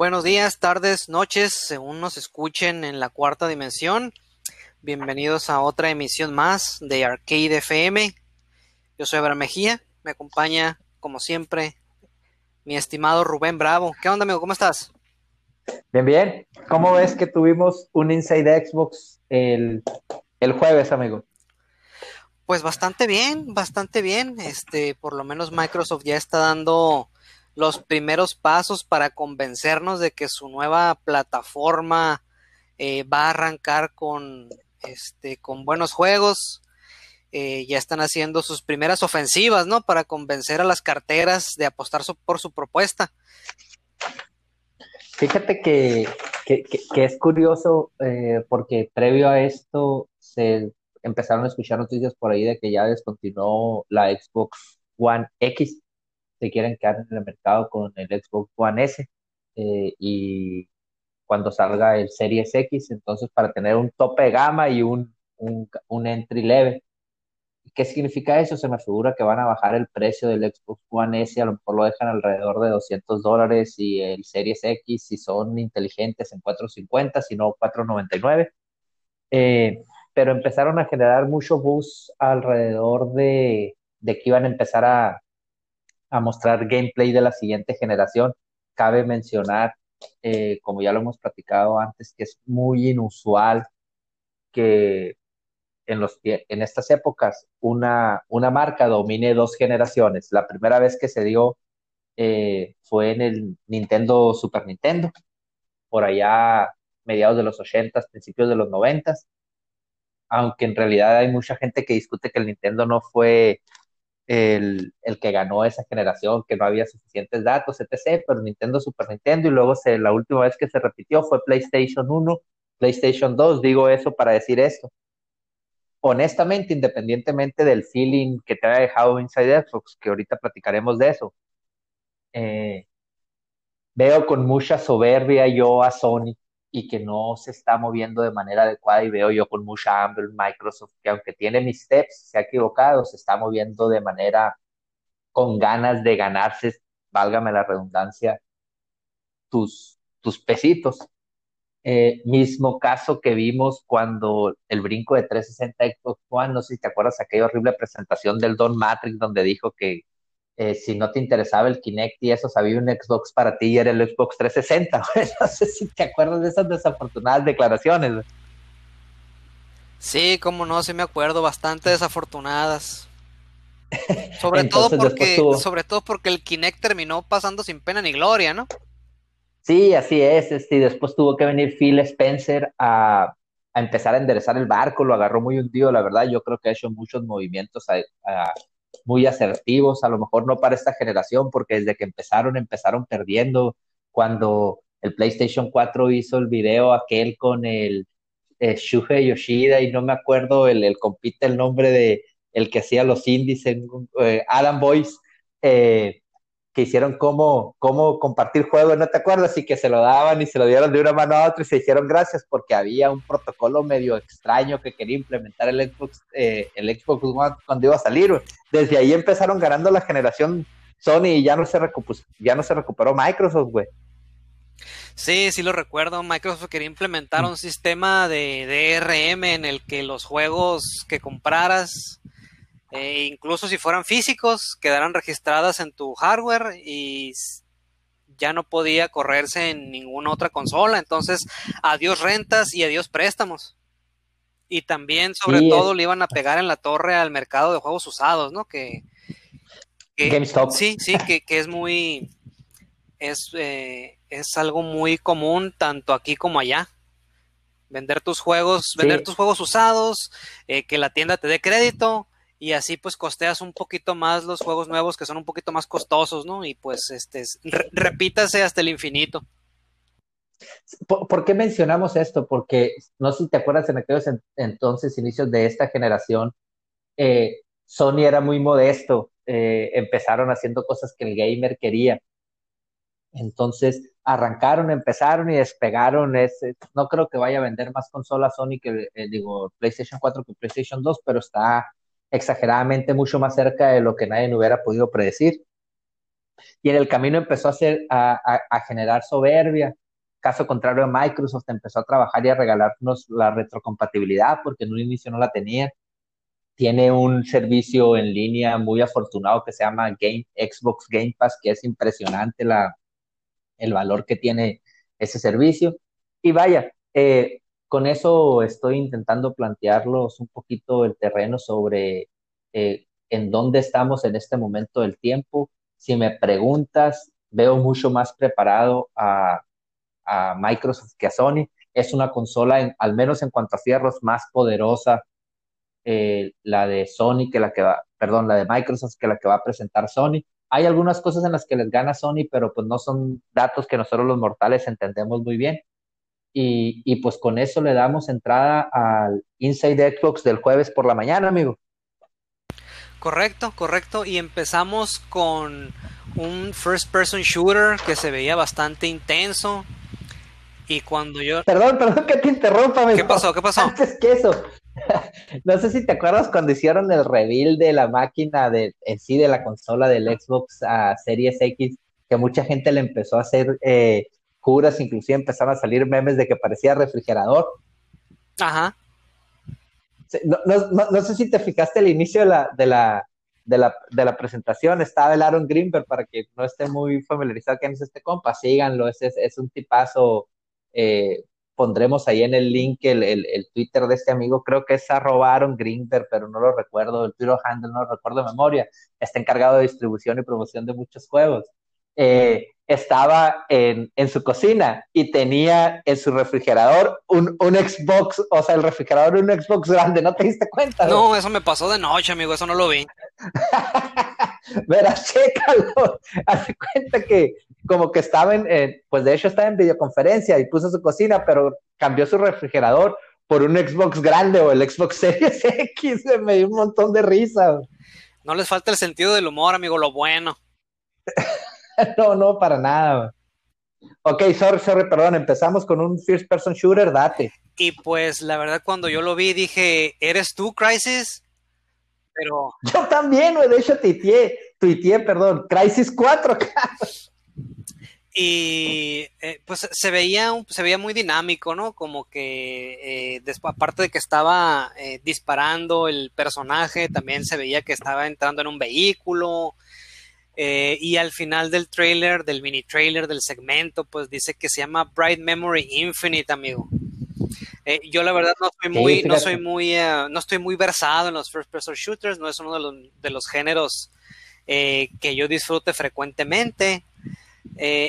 Buenos días, tardes, noches, según nos escuchen en la cuarta dimensión. Bienvenidos a otra emisión más de Arcade FM. Yo soy Abraham Mejía, me acompaña, como siempre, mi estimado Rubén Bravo. ¿Qué onda, amigo? ¿Cómo estás? Bien, bien. ¿Cómo ves que tuvimos un Inside Xbox el, el jueves, amigo? Pues bastante bien, bastante bien. Este, por lo menos Microsoft ya está dando los primeros pasos para convencernos de que su nueva plataforma eh, va a arrancar con, este, con buenos juegos. Eh, ya están haciendo sus primeras ofensivas, ¿no? Para convencer a las carteras de apostar por su propuesta. Fíjate que, es curioso eh, porque previo a esto se empezaron a escuchar noticias por ahí de que ya descontinuó la Xbox One X se quieren quedar en el mercado con el Xbox One S eh, y cuando salga el Series X, entonces para tener un tope de gama y un, un, entry level. ¿Qué significa eso? Se me figura que van a bajar el precio del Xbox One S, a lo mejor lo dejan alrededor de 200 dólares y el Series X, si son inteligentes, en 450, si no 499. Eh, pero empezaron a generar mucho buzz alrededor de, de que iban a empezar a, a mostrar gameplay de la siguiente generación. Cabe mencionar, eh, como ya lo hemos platicado antes, que es muy inusual que en, los, en estas épocas una, una marca domine dos generaciones. La primera vez que se dio eh, fue en el Nintendo Super Nintendo, por allá mediados de los 80, principios de los 90, aunque en realidad hay mucha gente que discute que el Nintendo no fue el, que ganó esa generación, que no había suficientes datos, etc., pero Nintendo, Super Nintendo, y luego la última vez que se repitió fue PlayStation 1, PlayStation 2, digo eso para decir esto. Honestamente, independientemente del feeling que te haya dejado Inside Xbox, que ahorita platicaremos de eso, eh, veo con mucha soberbia yo a Sony y que no se está moviendo de manera adecuada y veo yo con mucha hambre Microsoft que aunque tiene mis steps, se ha equivocado, se está moviendo de manera con ganas de ganarse, válgame la redundancia, tus, tus pesitos. Eh, mismo caso que vimos cuando el brinco de 360 Xbox One, no sé si te acuerdas aquella horrible presentación del Don Matrix donde dijo que eh, si no te interesaba el Kinect y eso, sabía un Xbox para ti y era el Xbox 360. No sé si te acuerdas de esas desafortunadas declaraciones. Sí, como no, sí me acuerdo, bastante desafortunadas. Sobre todo porque, sobre todo porque el Kinect terminó pasando sin pena ni gloria, ¿no? Sí, así es, este, y después tuvo que venir Phil Spencer a, empezar a enderezar el barco, lo agarró muy hundido, la verdad, yo creo que ha hecho muchos movimientos a, muy asertivos, a lo mejor no para esta generación, porque desde que empezaron, empezaron perdiendo. Cuando el PlayStation 4 hizo el video aquel con el eh, Shuhei Yoshida, y no me acuerdo, el, compite el nombre de el que hacía los indies eh, Adam Boyce, eh, que hicieron como, como compartir juegos, ¿no te acuerdas? Y que se lo daban y se lo dieron de una mano a otra y se hicieron gracias porque había un protocolo medio extraño que quería implementar el Xbox, eh, el Xbox One cuando iba a salir. Desde ahí empezaron ganando la generación Sony y ya no se, ya no se recuperó Microsoft, güey. Sí, sí lo recuerdo. Microsoft quería implementar un sistema de DRM en el que los juegos que compraras eh, incluso si fueran físicos, quedaran registradas en tu hardware y ya no podía correrse en ninguna otra consola. Entonces, adiós rentas y adiós préstamos. Y también, sobre todo, le iban a pegar en la torre al mercado de juegos usados, ¿no? Que, GameStop. Sí, sí, que, es muy. Es, eh, es algo muy común tanto aquí como allá. Vender tus juegos, vender tus juegos usados, eh, que la tienda te dé crédito, y así pues costeas un poquito más los juegos nuevos que son un poquito más costosos, ¿no? Y pues este repítase hasta el infinito. ¿Por, qué mencionamos esto? Porque no sé si te acuerdas en aquellos entonces, inicios de esta generación, eh, Sony era muy modesto, eh, empezaron haciendo cosas que el gamer quería. Entonces arrancaron, empezaron y despegaron. Ese, no creo que vaya a vender más consolas Sony que, eh, digo, PlayStation 4 que PlayStation 2, pero está exageradamente mucho más cerca de lo que nadie hubiera podido predecir. Y en el camino empezó a, hacer, a, generar soberbia. Caso contrario, Microsoft empezó a trabajar y a regalarnos la retrocompatibilidad porque en un inicio no la tenía. Tiene un servicio en línea muy afortunado que se llama Game, Xbox Game Pass, que es impresionante la, el valor que tiene ese servicio. Y vaya, eh, con eso estoy intentando plantearlos un poquito el terreno sobre eh, en dónde estamos en este momento del tiempo. Si me preguntas, veo mucho más preparado a, Microsoft que a Sony. Es una consola, al menos en cuanto a fierros, más poderosa eh, la de Sony que la que va, perdón, la de Microsoft que la que va a presentar Sony. Hay algunas cosas en las que les gana Sony, pero pues no son datos que nosotros los mortales entendemos muy bien. Y, y pues con eso le damos entrada al Inside Xbox del jueves por la mañana, amigo. Correcto, correcto. Y empezamos con un first person shooter que se veía bastante intenso. Y cuando yo. Perdón, perdón que te interrumpa, ¿Qué pasó? ¿Qué pasó? Antes que eso. no sé si te acuerdas cuando hicieron el reveal de la máquina de, en sí de la consola del Xbox a Series X, que mucha gente le empezó a hacer eh, curas, inclusive empezaron a salir memes de que parecía refrigerador. Ajá. No, no, sé si te fijaste al inicio de la, de la, de la, de la presentación, estaba el Aaron Greenberg, para que no esté muy familiarizado quién es este compa, síganlo, es, es, un tipazo, eh, pondremos ahí en el link el, el, el, Twitter de este amigo, creo que es arroba Aaron Greenberg, pero no lo recuerdo, el Twitter handle no lo recuerdo de memoria, está encargado de distribución y promoción de muchos juegos. Eh, estaba en, en, su cocina y tenía en su refrigerador un, un, Xbox, o sea, el refrigerador un Xbox grande, ¿no te diste cuenta? No, eso me pasó de noche, amigo, eso no lo vi. Verás, chécalo. Hace cuenta que como que estaba en, pues de hecho estaba en videoconferencia y puso su cocina, pero cambió su refrigerador por un Xbox grande o el Xbox Series X, me dio un montón de risa. No les falta el sentido del humor, amigo, lo bueno. no, no, para nada. Ok, sorry, sorry, perdón, empezamos con un first person shooter, date. Y pues la verdad cuando yo lo vi dije, ¿eres tú, Crisis? Pero... Yo también, de hecho tuiteé, tuiteé, perdón, Crisis 4, Y eh, pues se veía, se veía muy dinámico, ¿no? Como que eh, después, aparte de que estaba eh, disparando el personaje, también se veía que estaba entrando en un vehículo, eh, y al final del trailer, del mini trailer, del segmento, pues dice que se llama Bright Memory Infinite, amigo. Eh, yo la verdad no estoy muy, no soy muy, eh, no estoy muy versado en los first person shooters, no es uno de los, de los géneros que yo disfrute frecuentemente.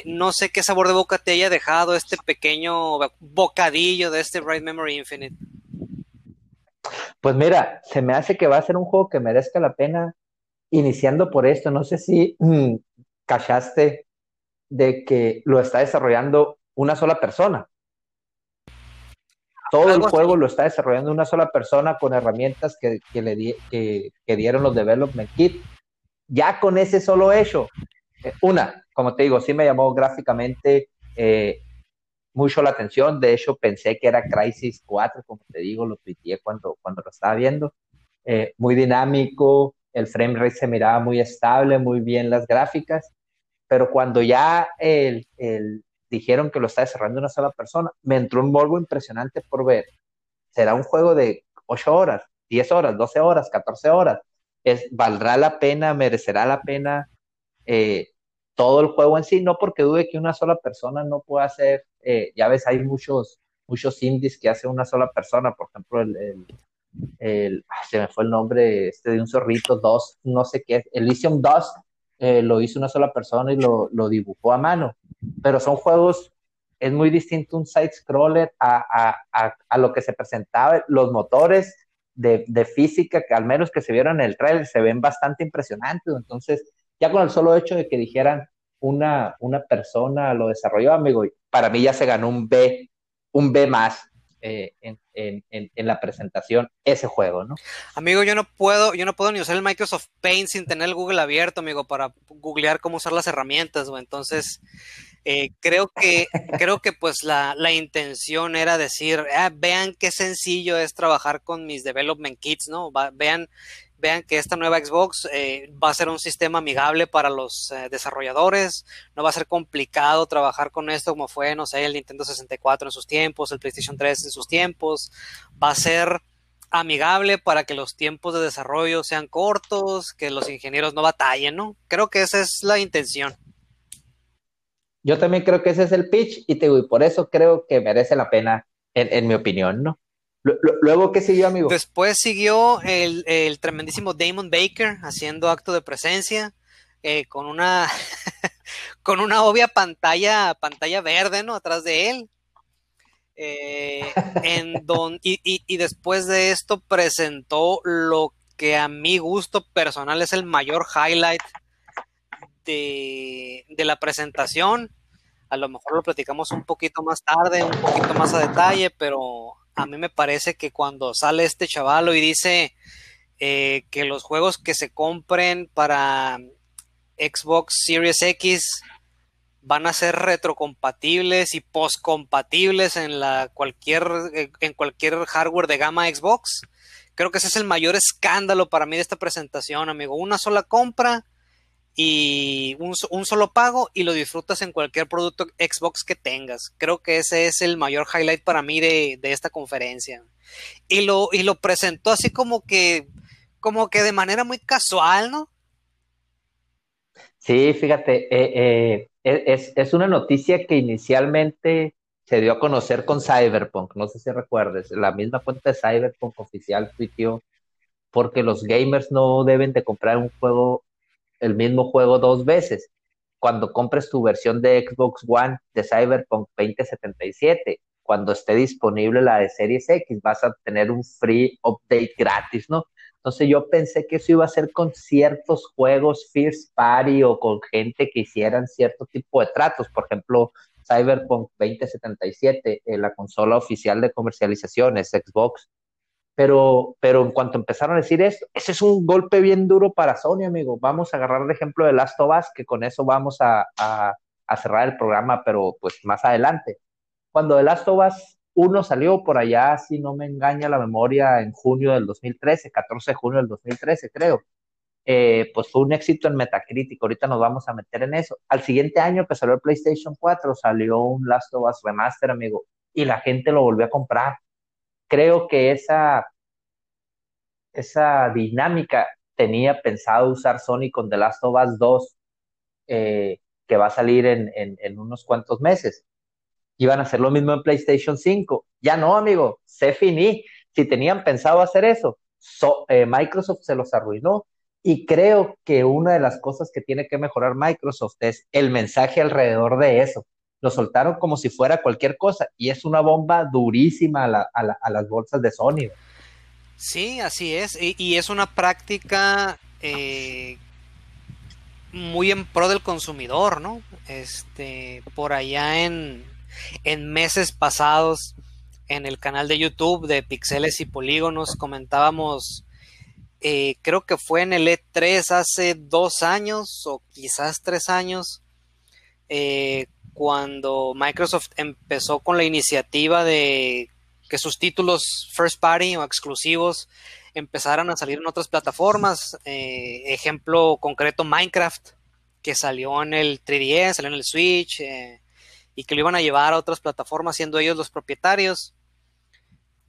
no sé qué sabor de boca te haya dejado este pequeño bocadillo de este Bright Memory Infinite. Pues mira, se me hace que va a ser un juego que merezca la pena iniciando por esto, no sé si mm, cachaste de que lo está desarrollando una sola persona. Todo el juego lo está desarrollando una sola persona con herramientas que, le que, dieron los Development Kit. Ya con ese solo hecho, eh, una, como te digo, sí me llamó gráficamente eh, mucho la atención. De hecho, pensé que era Crisis 4, como te digo, lo tuiteé cuando, cuando lo estaba viendo. Eh, muy dinámico, el frame rate se miraba muy estable, muy bien las gráficas, pero cuando ya el, dijeron que lo está desarrollando una sola persona, me entró un morbo impresionante por ver. Será un juego de 8 horas, 10 horas, 12 horas, 14 horas. Es, ¿Valdrá la pena, merecerá la pena eh, todo el juego en sí? No porque dude que una sola persona no pueda hacer, eh, ya ves, hay muchos, muchos indies que hace una sola persona, por ejemplo, el el, se me fue el nombre este de un zorrito, dos, no sé qué, Elysium Dust, eh, lo hizo una sola persona y lo, lo, dibujó a mano, pero son juegos, es muy distinto un side-scroller a, a, a, lo que se presentaba, los motores de, de, física, que al menos que se vieron en el trailer, se ven bastante impresionantes, entonces ya con el solo hecho de que dijeran una, una persona lo desarrolló, amigo, para mí ya se ganó un B, un B más, eh, en, la presentación ese juego, ¿no? Amigo, yo no puedo, yo no puedo ni usar el Microsoft Paint sin tener el Google abierto, amigo, para googlear cómo usar las herramientas, o entonces eh, creo que, creo que pues la, intención era decir, ah, vean qué sencillo es trabajar con mis development kits, ¿no? vean, vean que esta nueva Xbox eh, va a ser un sistema amigable para los eh, desarrolladores, no va a ser complicado trabajar con esto como fue, no sé, el Nintendo 64 en sus tiempos, el PlayStation 3 en sus tiempos, va a ser amigable para que los tiempos de desarrollo sean cortos, que los ingenieros no batallen, ¿no? Creo que esa es la intención. Yo también creo que ese es el pitch y, te, y por eso creo que merece la pena, en, mi opinión, ¿no? Luego, ¿qué siguió, amigo? Después siguió el, tremendísimo Damon Baker haciendo acto de presencia eh, con una con una obvia pantalla pantalla verde, ¿no? Atrás de él. Eh, en don, y, y, después de esto presentó lo que a mi gusto personal es el mayor highlight de, la presentación. A lo mejor lo platicamos un poquito más tarde, un poquito más a detalle, pero a mí me parece que cuando sale este chavalo y dice eh, que los juegos que se compren para Xbox Series X van a ser retrocompatibles y postcompatibles en la cualquier en cualquier hardware de gama Xbox. Creo que ese es el mayor escándalo para mí de esta presentación, amigo. Una sola compra y un, solo pago y lo disfrutas en cualquier producto Xbox que tengas. Creo que ese es el mayor highlight para mí de, esta conferencia. Y lo, y lo presentó así como que, como que de manera muy casual, ¿no? Sí, fíjate, eh, eh, es, es, una noticia que inicialmente se dio a conocer con Cyberpunk, no sé si recuerdes, la misma cuenta de Cyberpunk oficial tuiteó porque los gamers no deben de comprar un juego el mismo juego dos veces. Cuando compres tu versión de Xbox One de Cyberpunk 2077, cuando esté disponible la de Series X, vas a tener un free update gratis, ¿no? Entonces yo pensé que eso iba a ser con ciertos juegos First Party o con gente que hicieran cierto tipo de tratos. Por ejemplo, Cyberpunk 2077, eh, la consola oficial de comercialización es Xbox pero, pero en cuanto empezaron a decir esto, ese es un golpe bien duro para Sony, amigo. Vamos a agarrar el ejemplo de Last of Us, que con eso vamos a, cerrar el programa, pero pues más adelante. Cuando The Last of Us 1 salió por allá, si no me engaña la memoria, en junio del 2013, 14 de junio del 2013, creo. Eh, pues fue un éxito en Metacritic, ahorita nos vamos a meter en eso. Al siguiente año que salió el PlayStation 4, salió un Last of Us Remaster, amigo, y la gente lo volvió a comprar creo que esa, esa dinámica tenía pensado usar Sony con The Last of Us 2, eh, que va a salir en, unos cuantos meses. Iban a hacer lo mismo en PlayStation 5. Ya no, amigo, se finí. Si tenían pensado hacer eso, eh, Microsoft se los arruinó. Y creo que una de las cosas que tiene que mejorar Microsoft es el mensaje alrededor de eso lo soltaron como si fuera cualquier cosa y es una bomba durísima a, las bolsas de Sony. Sí, así es, y, es una práctica eh, muy en pro del consumidor, ¿no? Este, por allá en, en meses pasados, en el canal de YouTube de Pixeles y Polígonos, comentábamos, eh, creo que fue en el E3 hace dos años o quizás tres años, eh, cuando Microsoft empezó con la iniciativa de que sus títulos first party o exclusivos empezaran a salir en otras plataformas. Eh, ejemplo concreto, Minecraft, que salió en el 3DS, salió en el Switch, eh, y que lo iban a llevar a otras plataformas siendo ellos los propietarios.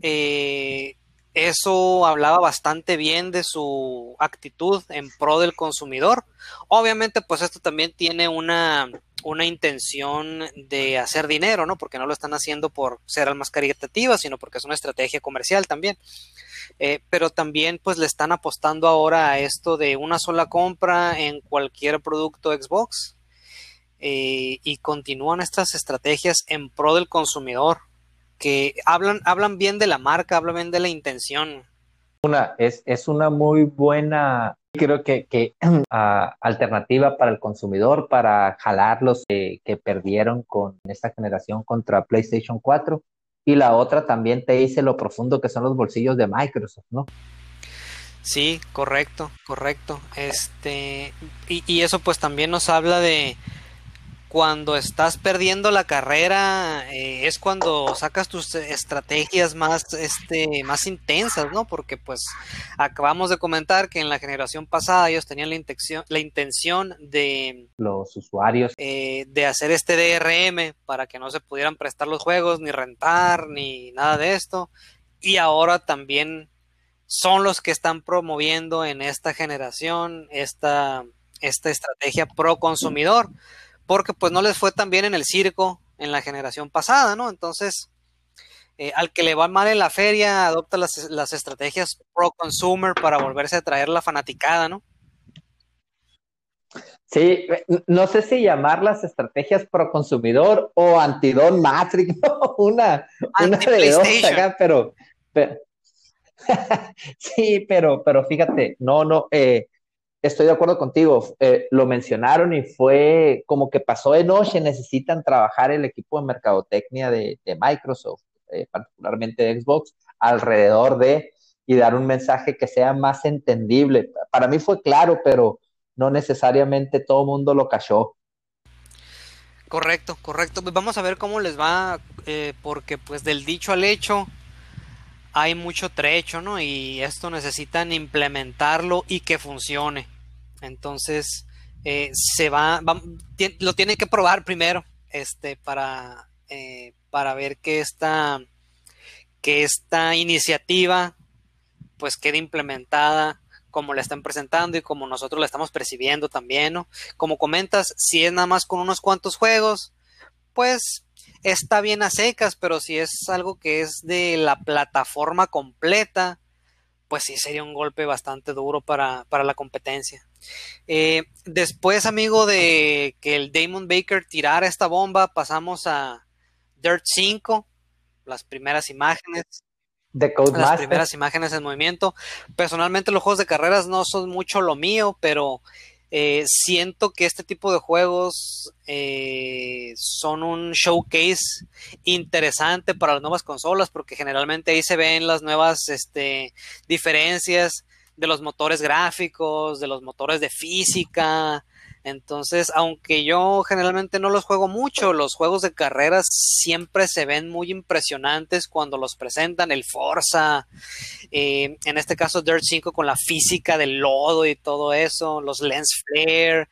Eh, eso hablaba bastante bien de su actitud en pro del consumidor. Obviamente, pues esto también tiene una, una intención de hacer dinero, ¿no? Porque no lo están haciendo por ser al más caritativa, sino porque es una estrategia comercial también. Eh, pero también pues le están apostando ahora a esto de una sola compra en cualquier producto Xbox eh, y continúan estas estrategias en pro del consumidor que hablan, hablan bien de la marca, hablan bien de la intención. Una, es, es una muy buena creo que, que ah, alternativa para el consumidor, para jalar los que, perdieron con esta generación contra PlayStation 4. Y la otra también te dice lo profundo que son los bolsillos de Microsoft, ¿no? Sí, correcto, correcto. Este, y, y eso pues también nos habla de cuando estás perdiendo la carrera eh, es cuando sacas tus estrategias más, este, más intensas, ¿no? Porque pues acabamos de comentar que en la generación pasada ellos tenían la intención, la intención de los usuarios eh, de hacer este DRM para que no se pudieran prestar los juegos, ni rentar, ni nada de esto. Y ahora también son los que están promoviendo en esta generación esta, esta estrategia pro consumidor porque pues no les fue tan bien en el circo en la generación pasada, ¿no? Entonces, eh, al que le va mal en la feria, adopta las, las estrategias pro-consumer para volverse a traer la fanaticada, ¿no? Sí, no sé si llamar las estrategias pro consumidor o antidon Matrix, una, una de dos acá, pero, pero sí, pero, pero fíjate, no, no, eh, estoy de acuerdo contigo, eh, lo mencionaron y fue como que pasó de noche, necesitan trabajar el equipo de mercadotecnia de, Microsoft, eh, particularmente de Xbox, alrededor de y dar un mensaje que sea más entendible. Para mí fue claro, pero no necesariamente todo el mundo lo cachó. Correcto, correcto. Pues vamos a ver cómo les va, eh, porque pues del dicho al hecho hay mucho trecho, ¿no? Y esto necesitan implementarlo y que funcione. Entonces, eh, se va, lo tiene que probar primero, este, para, eh, para ver que esta, que esta iniciativa, pues quede implementada como la están presentando y como nosotros la estamos percibiendo también, ¿no? Como comentas, si es nada más con unos cuantos juegos, pues está bien a secas, pero si es algo que es de la plataforma completa, pues sí sería un golpe bastante duro para, la competencia. Eh, después, amigo, de que el Damon Baker tirara esta bomba, pasamos a Dirt 5, las primeras imágenes. De las primeras imágenes en movimiento. Personalmente los juegos de carreras no son mucho lo mío, pero eh, siento que este tipo de juegos eh, son un showcase interesante para las nuevas consolas porque generalmente ahí se ven las nuevas este, diferencias de los motores gráficos, de los motores de física, entonces, aunque yo generalmente no los juego mucho, los juegos de carreras siempre se ven muy impresionantes cuando los presentan, el Forza, eh, en este caso Dirt 5 con la física del lodo y todo eso, los lens flare,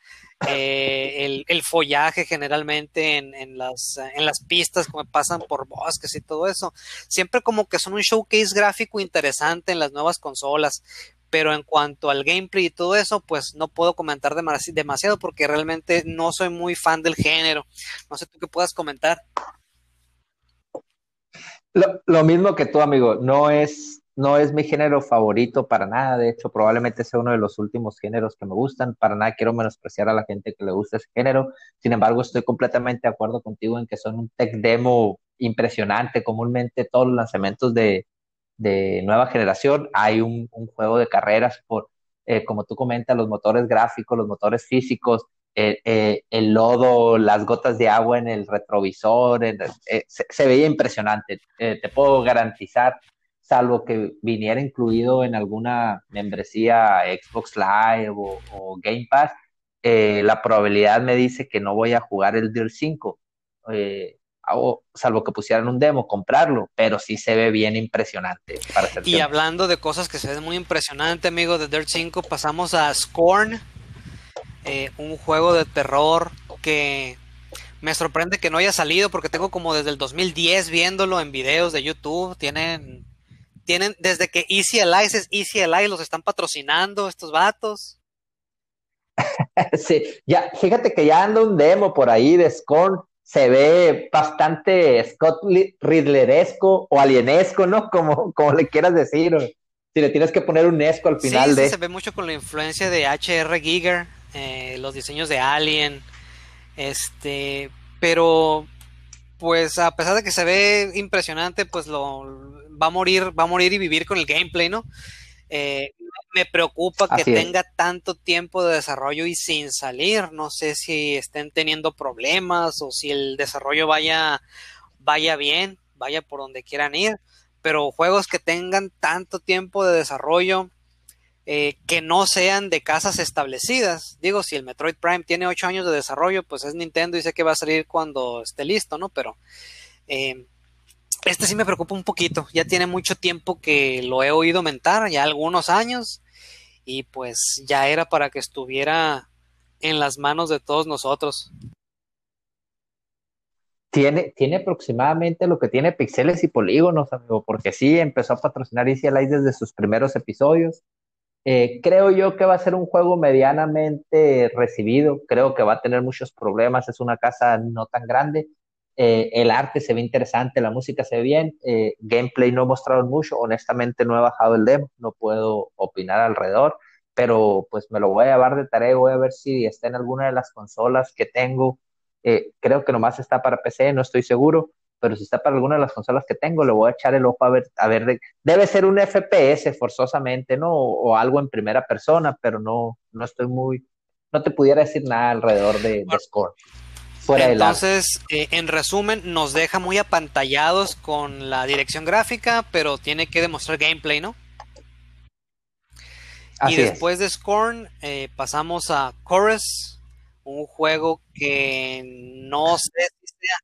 eh, el, follaje generalmente en, las, en las pistas como pasan por bosques y todo eso. Siempre como que son un showcase gráfico interesante en las nuevas consolas pero en cuanto al gameplay y todo eso, pues no puedo comentar demasiado porque realmente no soy muy fan del género. No sé tú qué puedas comentar. Lo, mismo que tú, amigo, no es, no es mi género favorito para nada, de hecho probablemente sea uno de los últimos géneros que me gustan, para nada quiero menospreciar a la gente que le gusta ese género, sin embargo estoy completamente de acuerdo contigo en que son un tech demo impresionante, comúnmente todos los lanzamientos de, de nueva generación, hay un, juego de carreras por, eh, como tú comentas, los motores gráficos, los motores físicos, eh, el lodo, las gotas de agua en el retrovisor, eh, se, veía impresionante. te puedo garantizar, salvo que viniera incluido en alguna membresía Xbox Live o, Game Pass, la probabilidad me dice que no voy a jugar el Dirt 5 salvo que pusieran un demo, comprarlo, pero sí se ve bien impresionante. y hablando de cosas que se ven muy impresionante, amigo, de Dirt 5, pasamos a Scorn, eh, un juego de terror que me sorprende que no haya salido porque tengo como desde el 2010 viéndolo en videos de YouTube, tienen... Tienen, desde que Easy Allies es Easy Allies, los están patrocinando estos vatos. sí, ya, fíjate que ya anda un demo por ahí de Scorn se ve bastante Scott Riddleresco o alienesco, ¿no? Como, como le quieras decir. si le tienes que poner un esco al final de. Sí, se ve mucho con la influencia de H.R. Giger, eh, los diseños de Alien. Este, pero pues a pesar de que se ve impresionante, pues lo va a morir, va a morir y vivir con el gameplay, ¿no? Eh, me preocupa que tenga tanto tiempo de desarrollo y sin salir. No sé si estén teniendo problemas o si el desarrollo vaya, vaya bien, vaya por donde quieran ir. Pero juegos que tengan tanto tiempo de desarrollo, eh, que no sean de casas establecidas. Digo, si el Metroid Prime tiene 8 años de desarrollo, pues es Nintendo y sé que va a salir cuando esté listo, ¿no? Pero eh, este sí me preocupa un poquito. Ya tiene mucho tiempo que lo he oído mentar, ya algunos años, y pues ya era para que estuviera en las manos de todos nosotros. Tiene, tiene aproximadamente lo que tiene pixeles y polígonos, amigo, porque sí, empezó a patrocinar Easy Light desde sus primeros episodios. Eh, creo yo que va a ser un juego medianamente recibido, creo que va a tener muchos problemas, es una casa no tan grande, eh, el arte se ve interesante, la música se ve bien, eh, gameplay no mostraron mucho, honestamente no he bajado el demo, no puedo opinar alrededor, pero pues me lo voy a llevar de tarea, voy a ver si está en alguna de las consolas que tengo eh, creo que nomás está para PC, no estoy seguro, pero si está para alguna de las consolas que tengo, le voy a echar el ojo a ver, a ver, debe ser un FPS forzosamente, ¿no? O, algo en primera persona, pero no, no estoy muy, no te pudiera decir nada alrededor de, Score. Entonces, eh, en resumen, nos deja muy apantallados con la dirección gráfica, pero tiene que demostrar gameplay, ¿no? y después de Scorn, eh, pasamos a Chorus, un juego que no sé si sea.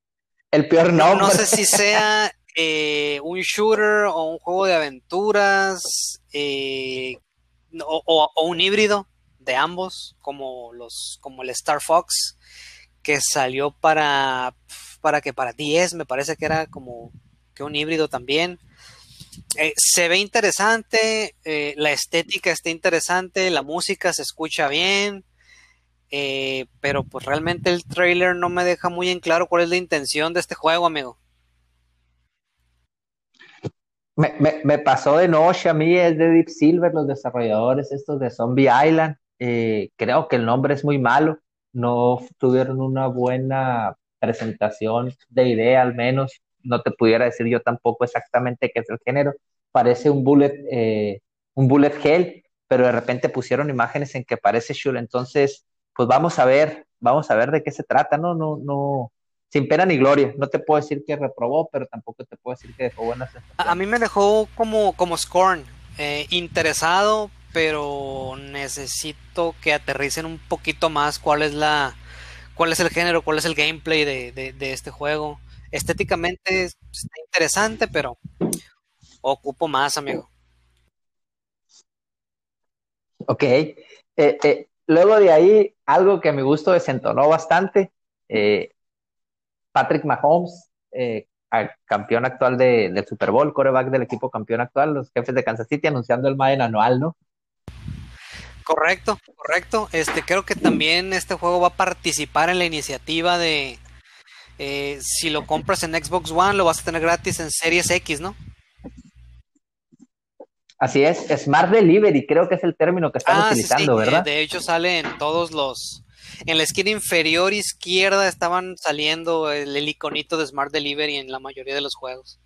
El peor nombre. No, sé si sea eh, un shooter o un juego de aventuras eh, o, un híbrido de ambos, como los, como el Star Fox, que salió para, para que para 10, me parece que era como que un híbrido también. Eh, se ve interesante, la estética está interesante, la música se escucha bien, eh, pero pues realmente el trailer no me deja muy en claro cuál es la intención de este juego, amigo. Me, pasó de noche a mí, es de Deep Silver, los desarrolladores estos de Zombie Island. Eh, creo que el nombre es muy malo, no tuvieron una buena presentación de idea, al menos no te pudiera decir yo tampoco exactamente qué es el género. Parece un bullet, eh, un bullet hell, pero de repente pusieron imágenes en que parece Shul, entonces pues vamos a ver, vamos a ver de qué se trata, ¿no? No, no, sin pena ni gloria. No te puedo decir que reprobó, pero tampoco te puedo decir que dejó buenas A, mí me dejó como, como Scorn, eh, interesado, pero necesito que aterricen un poquito más cuál es la cuál es el género, cuál es el gameplay de, este juego. Estéticamente está interesante, pero ocupo más, amigo. Ok. Eh, eh, luego de ahí, algo que a mi gusto desentonó bastante, eh, Patrick Mahomes, campeón actual del Super Bowl, coreback del equipo campeón actual, los jefes de Kansas City anunciando el Madden anual, ¿no? Correcto, correcto. Este, creo que también este juego va a participar en la iniciativa de eh, si lo compras en Xbox One, lo vas a tener gratis en Series X, ¿no? Así es, Smart Delivery, creo que es el término que están ah, utilizando, ¿verdad? De hecho, sale en todos los. En la esquina inferior izquierda estaban saliendo el, iconito de Smart Delivery en la mayoría de los juegos.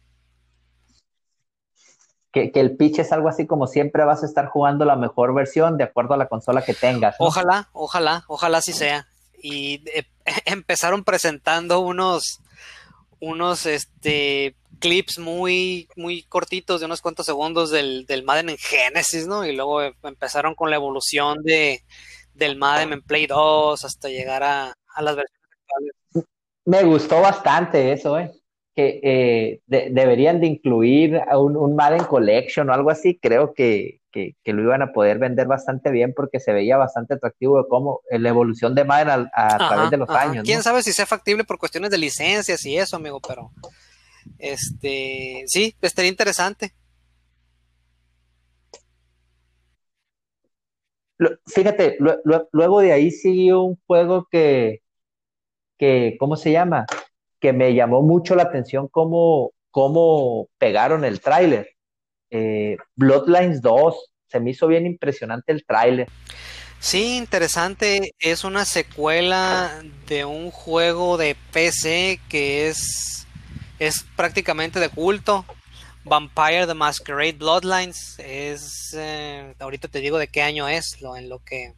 Que, el pitch es algo así como siempre vas a estar jugando la mejor versión de acuerdo a la consola que tengas. Ojalá, ojalá, ojalá así sea. Y eh, empezaron presentando unos, unos, este, clips muy, muy cortitos de unos cuantos segundos del, del Madden en Genesis, ¿no? Y luego empezaron con la evolución de, del Madden en Play 2 hasta llegar a, las versiones actuales. Me gustó bastante eso, ¿eh? Que eh, deberían de incluir un, un, Madden Collection o algo así. Creo que, que, lo iban a poder vender bastante bien porque se veía bastante atractivo de cómo la evolución de Madden a, través de los años. Quién sabe si sea factible por cuestiones de licencias y eso, amigo, pero este, sí, estaría interesante. Fíjate, luego de ahí siguió un juego que, que, ¿cómo se llama? Que me llamó mucho la atención cómo, cómo pegaron el tráiler. Eh, Bloodlines 2, se me hizo bien impresionante el tráiler. Sí, interesante. Es una secuela de un juego de PC que es es prácticamente de culto. Vampire the Masquerade Bloodlines es eh, ahorita te digo de qué año es lo en lo que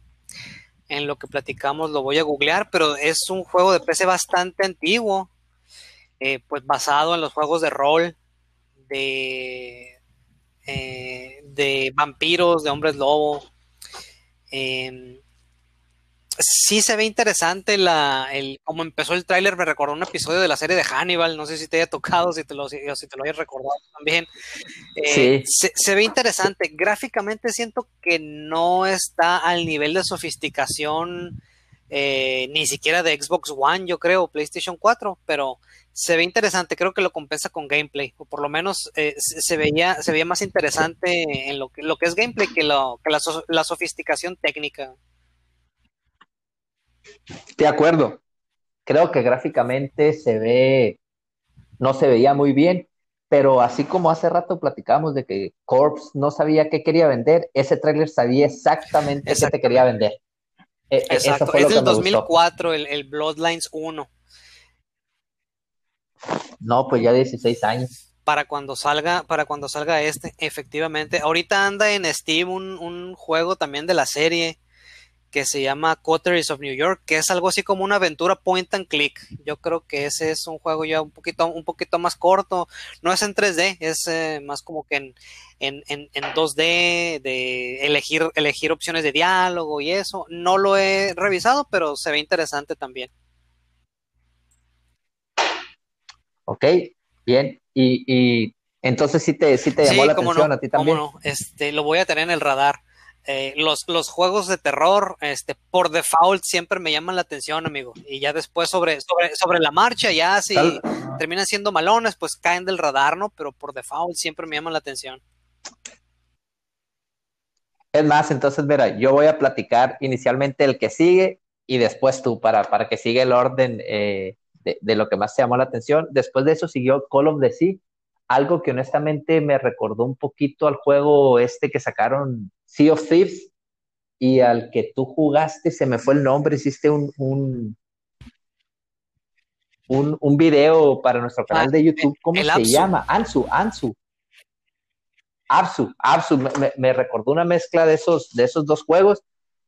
en lo que platicamos lo voy a googlear pero es un juego de PC bastante antiguo eh, pues basado en los juegos de rol de eh, de vampiros de hombres lobo Eh, sí se ve interesante la, el, como empezó el tráiler, me recordó un episodio de la serie de Hannibal, no sé si te haya tocado, si te lo, si, te lo hayas recordado también. Eh, sí. se, ve interesante. Gráficamente siento que no está al nivel de sofisticación eh, ni siquiera de Xbox One, yo creo, PlayStation 4, pero se ve interesante, creo que lo compensa con gameplay, o por lo menos eh, se, veía, se veía más interesante en lo que, lo que es gameplay que, lo, que la, la sofisticación técnica. De acuerdo. Creo que gráficamente se ve, no se veía muy bien, pero así como hace rato platicamos de que Corps no sabía qué quería vender, ese tráiler sabía exactamente qué te quería vender. E, e, Exacto, es del 2004, el, el, Bloodlines 1. No, pues ya 16 años. Para cuando salga, para cuando salga este, efectivamente. Ahorita anda en Steam un, un juego también de la serie que se llama Coteries of New York, que es algo así como una aventura point and click. Yo creo que ese es un juego ya un poquito, un poquito más corto. No es en 3D, es eh, más como que en, en, en, en, 2D, de elegir, elegir opciones de diálogo y eso. No lo he revisado, pero se ve interesante también. Ok, bien. Y, y entonces sí te, sí te llamó la atención a ti también. no, este, lo voy a tener en el radar. Eh, los, los, juegos de terror, este, por default siempre me llaman la atención, amigo. Y ya después sobre, sobre, sobre la marcha, ya si terminan siendo malones, pues caen del radar, ¿no? Pero por default siempre me llaman la atención. Es más, entonces, mira, yo voy a platicar inicialmente el que sigue y después tú, para, para que siga el orden eh, de, de, lo que más te llamó la atención. Después de eso siguió Call of the Sea, algo que honestamente me recordó un poquito al juego este que sacaron Sea of Thieves y al que tú jugaste, se me fue el nombre, hiciste un, un, un, video para nuestro canal de YouTube, ¿cómo se llama? Ansu, Ansu. Absu, Absu, me, recordó una mezcla de esos, de esos dos juegos.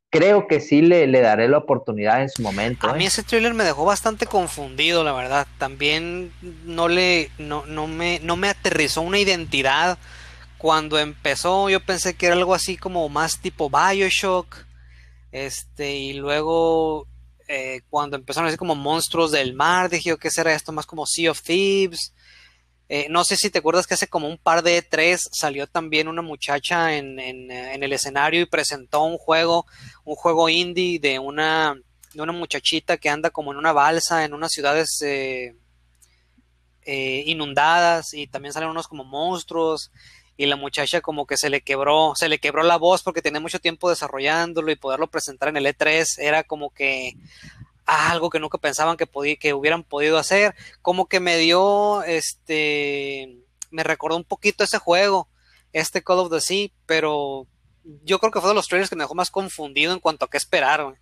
Creo que sí le, le daré la oportunidad en su momento. A mí ¿eh? ese trailer me dejó bastante confundido, la verdad. También no le, no, no me, no me aterrizó una identidad cuando empezó yo pensé que era algo así como más tipo Bioshock. Este, y luego eh, cuando empezaron así como monstruos del mar, dije yo, ¿qué será esto? Más como Sea of Thieves. Eh, no sé si te acuerdas que hace como un par de tres salió también una muchacha en, en, en, el escenario y presentó un juego, un juego indie de una, de una muchachita que anda como en una balsa en unas ciudades eh, eh inundadas y también salen unos como monstruos y la muchacha como que se le quebró, se le quebró la voz porque tenía mucho tiempo desarrollándolo y poderlo presentar en el E3 era como que algo que nunca pensaban que, que hubieran podido hacer, como que me dio, este, me recordó un poquito ese juego, este Call of the Sea, pero yo creo que fue de los trailers que me dejó más confundido en cuanto a qué esperar.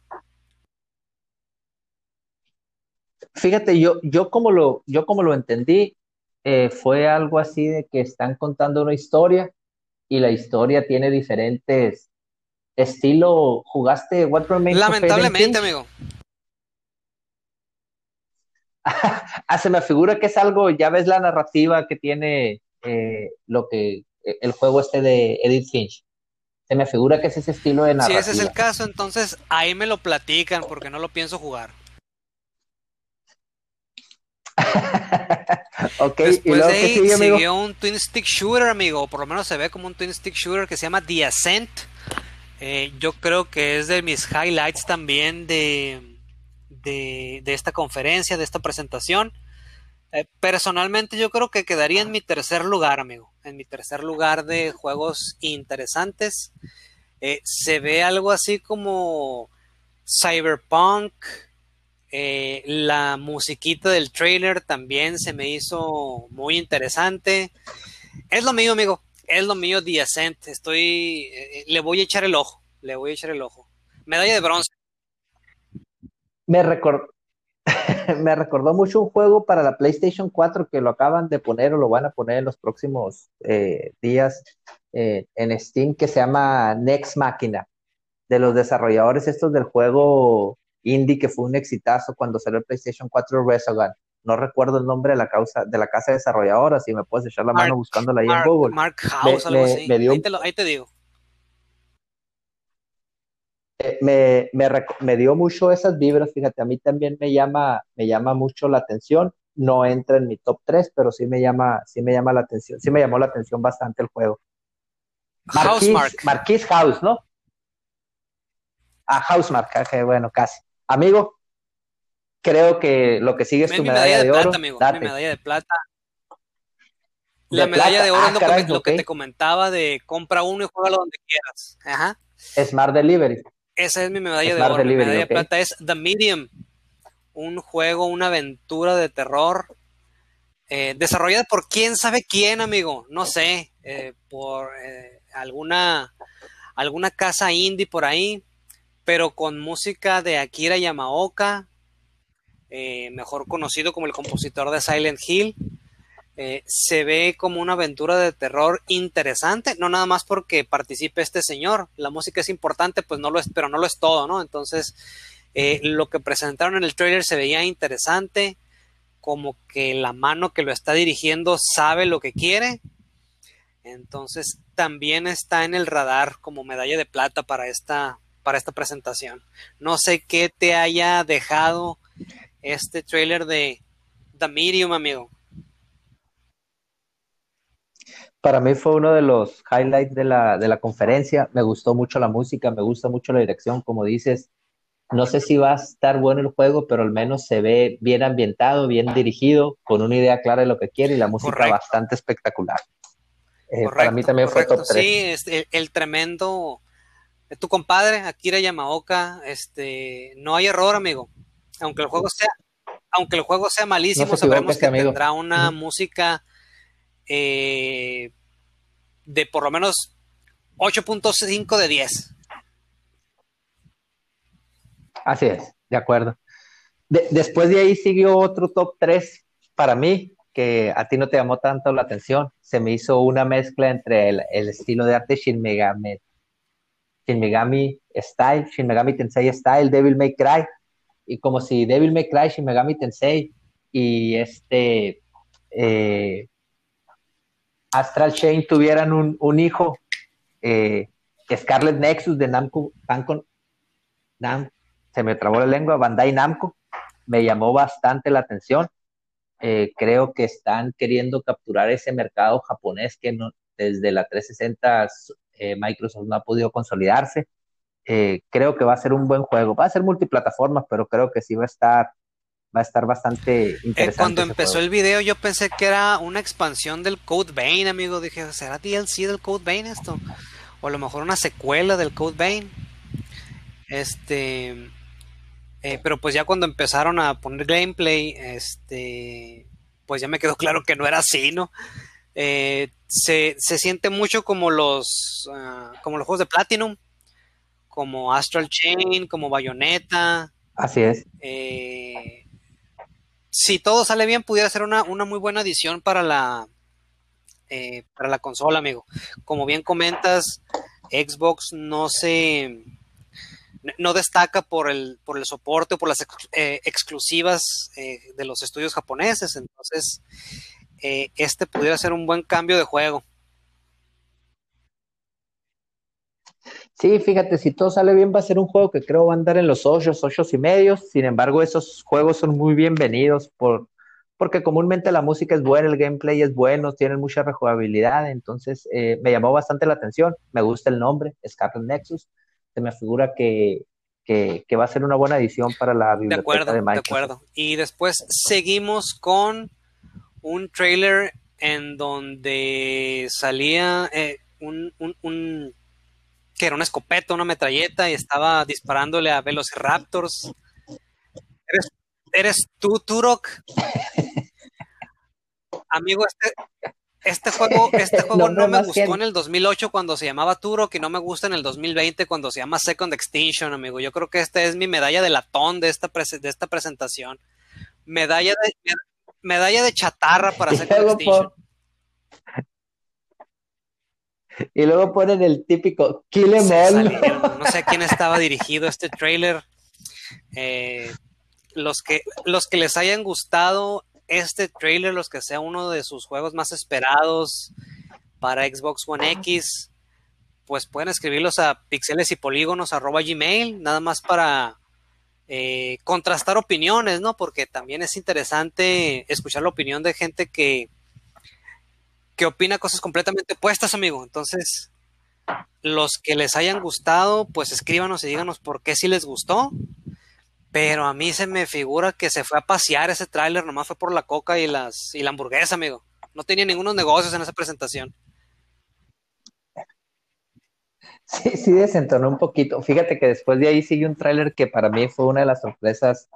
Fíjate, yo, yo como lo, yo como lo entendí, eh, fue algo así de que están contando una historia y la historia tiene diferentes estilo. ¿Jugaste What Remains Lamentablemente, amigo. ah, se me figura que es algo, ya ves la narrativa que tiene eh, lo que eh, el juego este de Edith Finch. Se me figura que es ese estilo de narrativa. Si ese es el caso, entonces ahí me lo platican porque no lo pienso jugar. ok, Después de ahí siguió un Twin Stick Shooter, amigo, o por lo menos se ve como un Twin Stick Shooter que se llama The Ascent. Eh, yo creo que es de mis highlights también de, de, esta conferencia, de esta presentación. Eh, personalmente yo creo que quedaría en mi tercer lugar, amigo. En mi tercer lugar de juegos interesantes. Eh, se ve algo así como Cyberpunk, eh, la musiquita del trailer también se me hizo muy interesante. Es lo mío, amigo. Es lo mío, The Ascent. Estoy. Le voy a echar el ojo. Le voy a echar el ojo. Medalla de bronce. Me, me recordó mucho un juego para la PlayStation 4 que lo acaban de poner o lo van a poner en los próximos eh, días en Steam que se llama Next Máquina. De los desarrolladores estos del juego indie que fue un exitazo cuando salió el PlayStation 4 Resogun. No recuerdo el nombre de la causa de la casa desarrolladora, si me puedes echar la mano buscándola ahí en Google. Mark House, algo así. ahí, te digo. Me, me, dio mucho esas vibras, fíjate, a mí también me llama, me llama mucho la atención. No entra en mi top 3, pero sí me llama, sí me llama la atención, sí me llamó la atención bastante el juego. Marquis, Marquis House, ¿no? Ah, Housemark, ah, que bueno, casi. Amigo, creo que lo que sigue es tu medalla, de, oro. Plata, amigo, mi medalla de plata. La medalla de oro ah, es lo, que, te comentaba de compra uno y juega donde quieras. Ajá. Smart Delivery. Esa es mi medalla de oro. mi medalla de plata es The Medium. Un juego, una aventura de terror. Eh, desarrollada por quién sabe quién, amigo. No sé. Eh, por eh, alguna, alguna casa indie por ahí. Pero con música de Akira Yamaoka. mejor conocido como el compositor de Silent Hill. Eh, se ve como una aventura de terror interesante, no nada más porque participe este señor, la música es importante, pues no lo es, pero no lo es todo, ¿no? Entonces, eh, lo que presentaron en el trailer se veía interesante, como que la mano que lo está dirigiendo sabe lo que quiere, entonces también está en el radar como medalla de plata para esta, para esta presentación. No sé qué te haya dejado este trailer de The Medium, amigo. Para mí fue uno de los highlights de la, de la conferencia. Me gustó mucho la música, me gusta mucho la dirección, como dices. No sé si va a estar bueno el juego, pero al menos se ve bien ambientado, bien dirigido, con una idea clara de lo que quiere y la música bastante espectacular. Eh, para mí también fue top 3. Sí, el, el, tremendo, tu compadre, Akira Yamaoka, este, no hay error, amigo. Aunque el juego sea, aunque el juego sea malísimo, sabremos que tendrá una música eh, de por lo menos 8.5 de 10. Así es, de acuerdo. después de ahí siguió otro top 3 para mí, que a ti no te llamó tanto la atención. Se me hizo una mezcla entre el, estilo de arte Shin Megami, Shin Megami Style, Shin Megami Tensei Style, Devil May Cry, y como si Devil May Cry, Shin Megami Tensei y este eh, Astral Chain tuvieran un, hijo, eh, Scarlet Nexus de Namco, Nam, se me trabó la lengua, Bandai Namco, me llamó bastante la atención. Eh, creo que están queriendo capturar ese mercado japonés que desde la 360 eh, Microsoft no ha podido consolidarse. creo que va a ser un buen juego. Va a ser multiplataforma, pero creo que sí va a estar va a estar bastante eh, interesante. cuando empezó el video yo pensé que era una expansión del Code Vein, amigo. Dije, ¿será DLC del Code Vein esto? O a lo mejor una secuela del Code Vein. Este... Eh, pero pues ya cuando empezaron a poner gameplay, este... Pues ya me quedó claro que no era así, ¿no? Eh, se, siente mucho como los, ah, como los juegos de Platinum, como Astral Chain, como Bayonetta. Así es. Eh, si todo sale bien, pudiera ser una, muy buena adición para la, eh, para la consola, amigo. Como bien comentas, Xbox no se no destaca por el, por el soporte o por las eh, exclusivas eh, de los estudios japoneses. Entonces, este pudiera ser un buen cambio de juego. Sí, fíjate, si todo sale bien va a ser un juego que creo va a andar en los ocho, ocho y medios. Sin embargo, esos juegos son muy bienvenidos por, porque comúnmente la música es buena, el gameplay es bueno, tienen mucha rejugabilidad. Entonces, eh, me llamó bastante la atención. Me gusta el nombre, Scarlet Nexus. Se me figura que, va a ser una buena edición para la biblioteca de, acuerdo, de Microsoft. De acuerdo. Y después seguimos con un trailer en donde salía eh, un que era una escopeta, una metralleta y estaba disparándole a Velociraptors. ¿Eres, eres tú, Turok? Amigo, este, este juego, este juego no, me gustó en el 2008 cuando se llamaba Turok y no me gusta en el 2020 cuando se llama Second Extinction, amigo. Yo creo que esta es mi medalla de latón de esta, de esta presentación. Medalla de, medalla de chatarra para Second Extinction. Y luego ponen el típico Kill em all. No sé a quién estaba dirigido este trailer. Eh, los, que, los que les hayan gustado este trailer, los que sea uno de sus juegos más esperados para Xbox One X, pues pueden escribirlos a pixeles y polígonos arroba gmail, nada más para eh, contrastar opiniones, ¿no? Porque también es interesante escuchar la opinión de gente que, que opina cosas completamente opuestas, amigo. Entonces, los que les hayan gustado, pues escríbanos y díganos por qué sí les gustó. Pero a mí se me figura que se fue a pasear ese tráiler, nomás fue por la coca y las y la hamburguesa, amigo. No tenía ningunos negocios en esa presentación. Sí, sí desentonó un poquito. Fíjate que después de ahí sigue un tráiler que para mí fue una de las sorpresas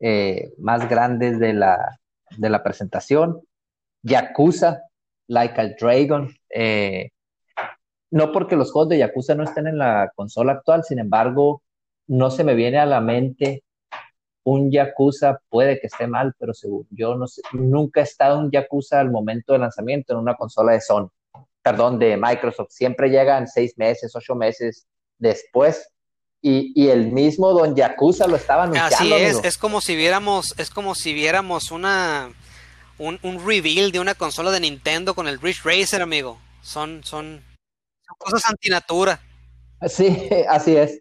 eh, más grandes de la, de la presentación. Yakuza, Like a Dragon. Eh, no porque los juegos de Yakuza no estén en la consola actual, sin embargo, no se me viene a la mente un Yakuza, puede que esté mal, pero según yo no sé, nunca he estado un Yakuza al momento de lanzamiento en una consola de Sony perdón, de Microsoft. Siempre llegan seis meses, ocho meses después. Y, el mismo Don Yakuza lo estaba anunciando. Así es, es como si viéramos, es como si viéramos una un, reveal de una consola de Nintendo con el Ridge Racer, amigo. Son, son, cosas antinatura. Sí, así es.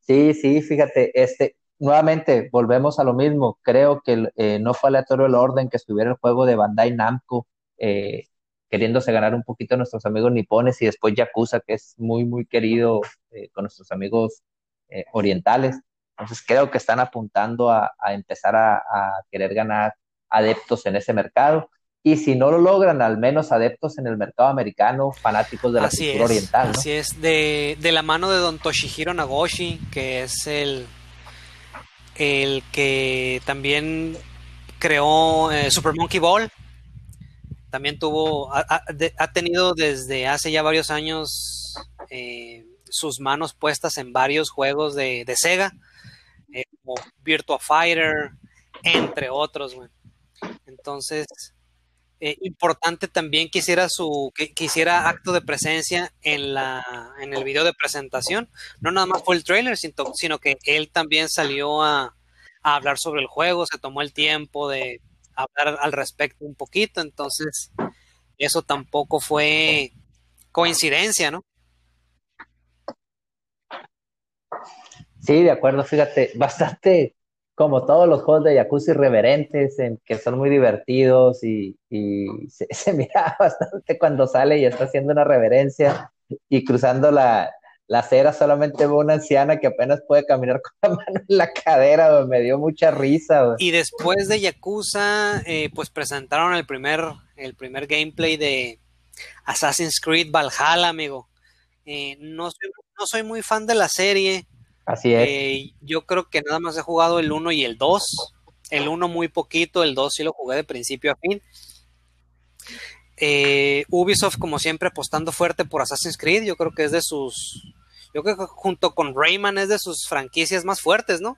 Sí, sí, fíjate, este, nuevamente volvemos a lo mismo. Creo que eh, no fue aleatorio el orden que estuviera el juego de Bandai Namco eh, queriéndose ganar un poquito a nuestros amigos nipones y después Yakuza, que es muy, muy querido eh, con nuestros amigos eh, orientales. Entonces creo que están apuntando a, empezar a, querer ganar adeptos en ese mercado. Y si no lo logran, al menos adeptos en el mercado americano, fanáticos de la cultura oriental. Así es, de, la mano de don Toshihiro Nagoshi, que es el, el que también creó eh, Super Monkey Ball, también tuvo, ha, tenido desde hace ya varios años eh, sus manos puestas en varios juegos de, Sega, eh, como Virtua Fighter, entre otros. Entonces, eh, importante también que hiciera su que, hiciera acto de presencia en la en el video de presentación no nada más fue el trailer sino, que él también salió a, hablar sobre el juego se tomó el tiempo de hablar al respecto un poquito, entonces eso tampoco fue coincidencia, ¿no? Sí, de acuerdo, fíjate, bastante como todos los juegos de Yakuza irreverentes, en que son muy divertidos y, se, mira bastante cuando sale y está haciendo una reverencia y cruzando la, la acera solamente veo una anciana que apenas puede caminar con la mano en la cadera, me dio mucha risa. Y después de Yakuza, eh, pues presentaron el primer, el primer gameplay de Assassin's Creed Valhalla, amigo. Eh, no, no soy muy fan de la serie. Así es. Eh, yo creo que nada más he jugado el 1 y el 2. El 1 muy poquito, el 2 sí lo jugué de principio a fin. Ubisoft, como siempre, apostando fuerte por Assassin's Creed. Yo creo que es de sus yo creo que junto con Rayman es de sus franquicias más fuertes, ¿no?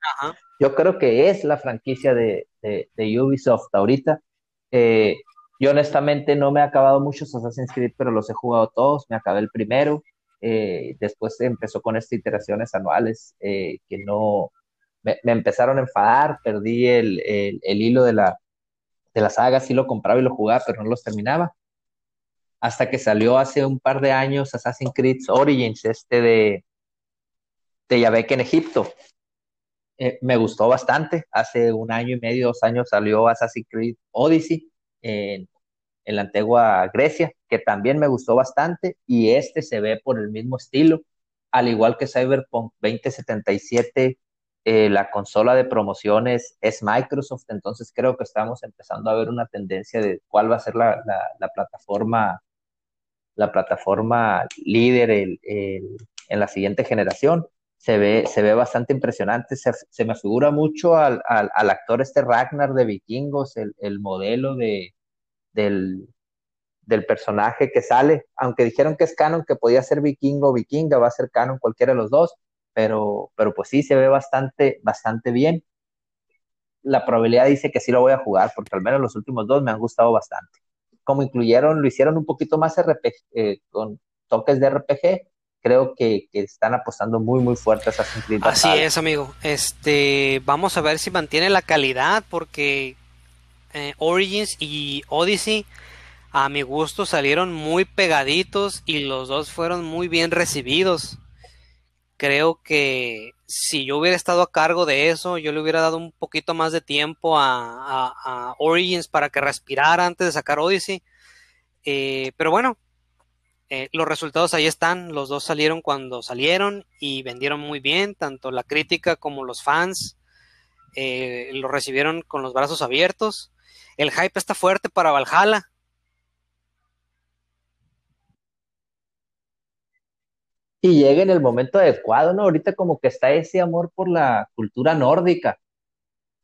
Ajá. Yo creo que es la franquicia de, Ubisoft ahorita. Eh, yo honestamente no me he acabado muchos Assassin's Creed, pero los he jugado todos. Me acabé el primero. Eh, después empezó con estas iteraciones anuales eh, que no me, empezaron a enfadar. Perdí el, hilo de la, de la saga. Sí lo compraba y lo jugaba, pero no los terminaba hasta que salió hace un par de años Assassin's Creed Origins, este de, de Yabek en Egipto. Eh, me gustó bastante. Hace un año y medio, dos años salió Assassin's Creed Odyssey en, en la antigua Grecia, que también me gustó bastante, y este se ve por el mismo estilo, al igual que Cyberpunk 2077 eh, la consola de promociones es Microsoft, entonces creo que estamos empezando a ver una tendencia de cuál va a ser la, la plataforma la plataforma líder en la siguiente generación. Se ve, se ve bastante impresionante, se, me figura mucho al, actor este Ragnar de Vikingos, el, modelo de, del, personaje que sale, aunque dijeron que es canon, que podía ser vikingo o vikinga, va a ser canon cualquiera de los dos, pero, pero pues sí, se ve bastante, bastante bien. La probabilidad dice que sí lo voy a jugar, porque al menos los últimos dos me han gustado bastante como incluyeron, lo hicieron un poquito más RPG, eh, con toques de RPG, creo que, están apostando muy muy fuerte a Assassin's Creed. Así es, amigo. Este, vamos a ver si mantiene la calidad porque eh, Origins y Odyssey a mi gusto salieron muy pegaditos y los dos fueron muy bien recibidos. Creo que si yo hubiera estado a cargo de eso, yo le hubiera dado un poquito más de tiempo a, Origins para que respirara antes de sacar Odyssey. Eh, pero bueno, eh, los resultados ahí están. Los dos salieron cuando salieron y vendieron muy bien, tanto la crítica como los fans lo recibieron con los brazos abiertos. El hype está fuerte para Valhalla. y llega en el momento adecuado, ¿no? Ahorita como que está ese amor por la cultura nórdica.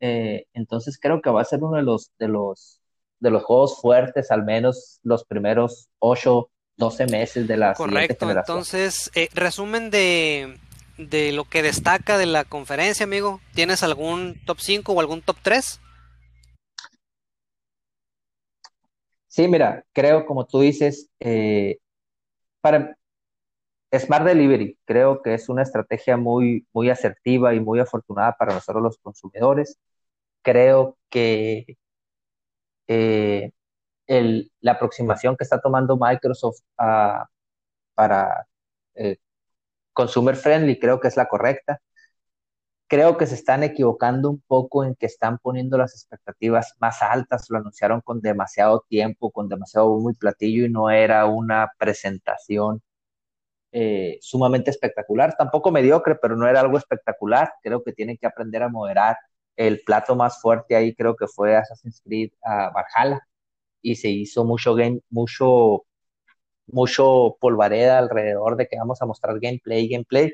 Eh, entonces creo que va a ser uno de los, de los, de los juegos fuertes, al menos los primeros 8, 12 meses de la Correcto, entonces, eh, resumen de, de lo que destaca de la conferencia, amigo. ¿Tienes algún top 5 o algún top 3? Sí, mira, creo como tú dices, eh, para, Smart Delivery creo que es una estrategia muy, muy asertiva y muy afortunada para nosotros los consumidores. Creo que eh, la aproximación que está tomando Microsoft para eh, consumer friendly creo que es la correcta. Creo que se están equivocando un poco en que están poniendo las expectativas más altas, lo anunciaron con demasiado tiempo, con demasiado muy platillo y no era una presentación eh, sumamente espectacular, tampoco mediocre, pero no era algo espectacular. Creo que tienen que aprender a moderar. El plato más fuerte ahí creo que fue Assassin's Creed a Valhalla y se hizo mucho game, mucho, mucho polvareda alrededor de que vamos a mostrar gameplay, gameplay,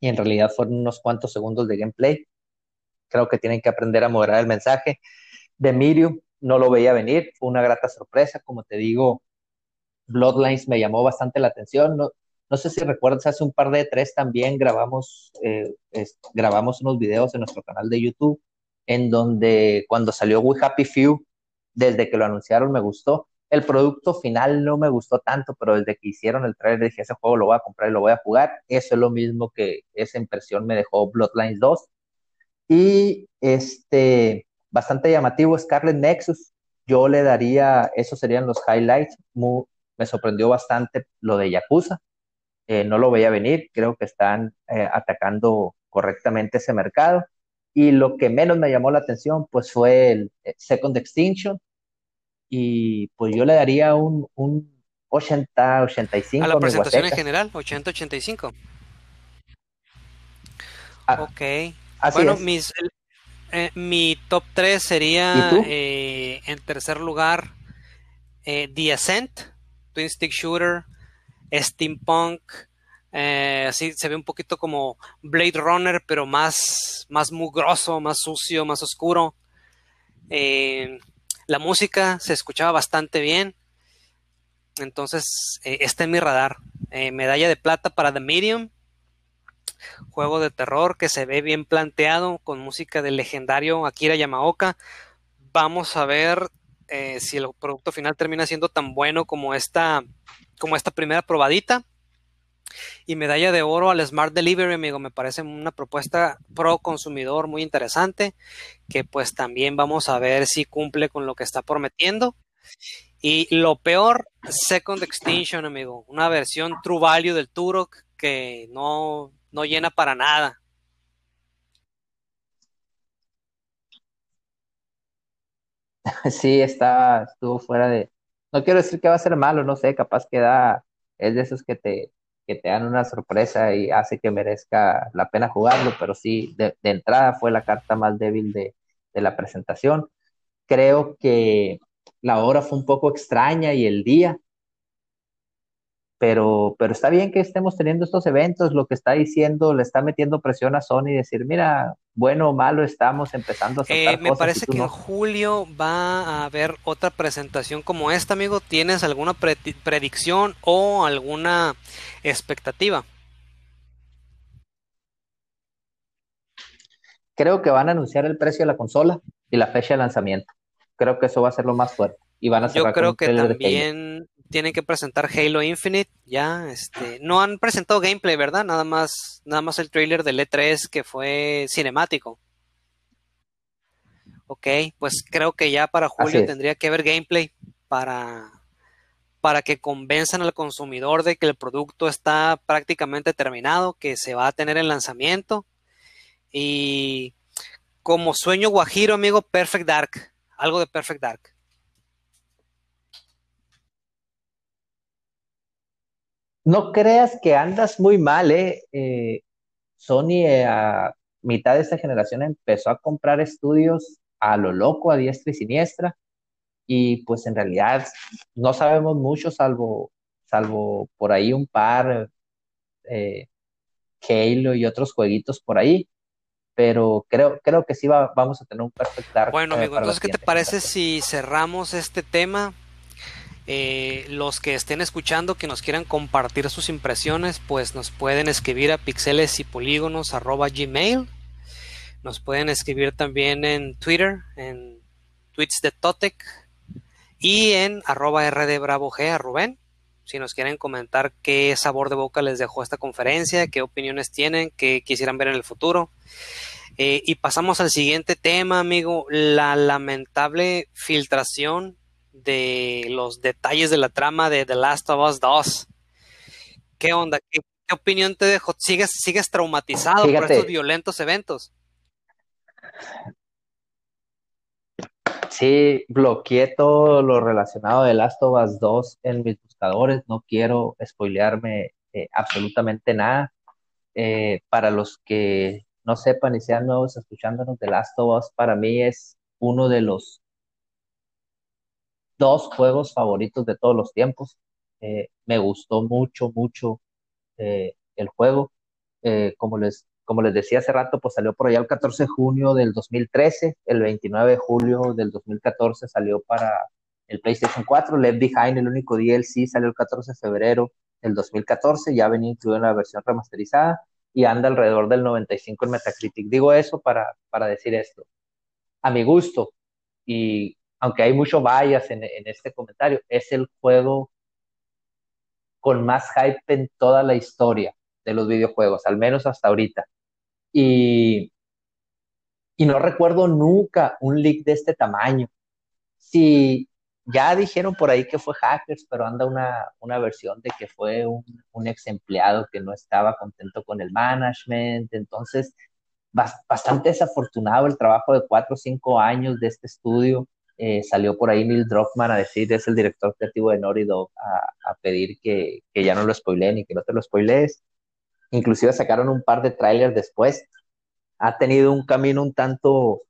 y en realidad fueron unos cuantos segundos de gameplay. Creo que tienen que aprender a moderar el mensaje. De Miriam no lo veía venir, fue una grata sorpresa, como te digo, Bloodlines me llamó bastante la atención, no, no sé si recuerdas, hace un par de tres también grabamos, eh, grabamos unos videos en nuestro canal de YouTube en donde cuando salió We Happy Few, desde que lo anunciaron me gustó. El producto final no me gustó tanto, pero desde que hicieron el trailer dije, ese juego lo voy a comprar y lo voy a jugar. Eso es lo mismo que esa impresión me dejó Bloodlines 2. Y este, bastante llamativo, Scarlet Nexus. Yo le daría, esos serían los highlights. me sorprendió bastante lo de Yakuza. Eh, no lo veía venir, creo que están eh, atacando correctamente ese mercado. Y lo que menos me llamó la atención, pues fue el eh, Second Extinction. Y pues yo le daría un, un 80, 85. A la presentación en general, 80, 85. Ah, ok. bueno, mis, mi top 3 sería en tercer lugar The Ascent, Twin Stick Shooter steampunk, eh, así se ve un poquito como Blade Runner, pero más, más mugroso, más sucio, más oscuro. Eh, la música se escuchaba bastante bien. Entonces, eh, está en mi radar. medalla de plata para The Medium. Juego de terror que se ve bien planteado con música del legendario Akira Yamaoka. Vamos a ver si el producto final termina siendo tan bueno como esta como esta primera probadita. Y medalla de oro al Smart Delivery, amigo, me parece una propuesta pro consumidor muy interesante, que pues también vamos a ver si cumple con lo que está prometiendo. Y lo peor, Second Extinction, amigo, una versión True Value del Turok que no, no llena para nada. Sí, está, estuvo fuera de, no quiero decir que va a ser malo, no sé, capaz que da, es de esos que te, que te dan una sorpresa y hace que merezca la pena jugarlo, pero sí, de, entrada fue la carta más débil de, de, la presentación. Creo que la hora fue un poco extraña y el día, pero, pero está bien que estemos teniendo estos eventos, lo que está diciendo, le está metiendo presión a Sony decir, mira, bueno o malo, estamos empezando a eh, Me parece que en julio va a haber otra presentación como esta, amigo. ¿Tienes alguna predicción o alguna expectativa? Creo que van a anunciar el precio de la consola y la fecha de lanzamiento. Creo que eso va a ser lo más fuerte. Y van a Yo creo que también tienen que presentar Halo Infinite, ya, este, no han presentado gameplay, ¿verdad? Nada más, nada más el trailer del E3 que fue cinemático. Ok, pues creo que ya para julio tendría que haber gameplay para, para que convenzan al consumidor de que el producto está prácticamente terminado, que se va a tener el lanzamiento. Y como sueño guajiro, amigo, Perfect Dark, algo de Perfect Dark. No creas que andas muy mal, ¿eh? eh Sony eh, a mitad de esta generación empezó a comprar estudios a lo loco, a diestra y siniestra, y pues en realidad no sabemos mucho, salvo, salvo por ahí un par, eh, Halo y otros jueguitos por ahí, pero creo, creo que sí va, vamos a tener un Perfect Dark. Bueno, amigo, entonces, ¿qué te parece si cerramos este tema? Eh, los que estén escuchando, que nos quieran compartir sus impresiones, pues nos pueden escribir a pixeles y polígonos gmail. Nos pueden escribir también en Twitter, en tweets de Totec y en arroba rdbravo.g a Rubén. Si nos quieren comentar qué sabor de boca les dejó esta conferencia, qué opiniones tienen, qué quisieran ver en el futuro. Eh, y pasamos al siguiente tema, amigo, la lamentable filtración de los detalles de la trama de The Last of Us 2. ¿Qué onda? ¿Qué, opinión te dejó? ¿Sigues, sigues traumatizado por estos violentos eventos? Sí, bloqueé todo lo relacionado de Last of Us 2 en mis buscadores. No quiero spoilearme eh, absolutamente nada. Eh, para los que no sepan y sean nuevos escuchándonos, The Last of Us para mí es uno de los dos juegos favoritos de todos los tiempos. Eh, me gustó mucho, mucho eh, el juego. Eh, como, les, como les decía hace rato, pues salió por allá el 14 de junio del 2013, el 29 de julio del 2014 salió para el PlayStation 4, Left Behind, el único DLC, salió el 14 de febrero del 2014, ya venía incluido en la versión remasterizada y anda alrededor del 95 en Metacritic. Digo eso para, para decir esto. A mi gusto, y aunque hay mucho bias en, este comentario, es el juego con más hype en toda la historia de los videojuegos, al menos hasta ahorita. Y, no recuerdo nunca un leak de este tamaño. Si ya dijeron por ahí que fue hackers, pero anda una, una versión de que fue un, ex empleado que no estaba contento con el management. Entonces, bastante desafortunado el trabajo de cuatro o cinco años de este estudio. Eh, salió por ahí Neil Druckmann a decir, es el director creativo de Naughty Dog, a, pedir que, ya no lo spoileen y que no te lo spoilees. Inclusive sacaron un par de trailers después. Ha tenido un camino un tanto,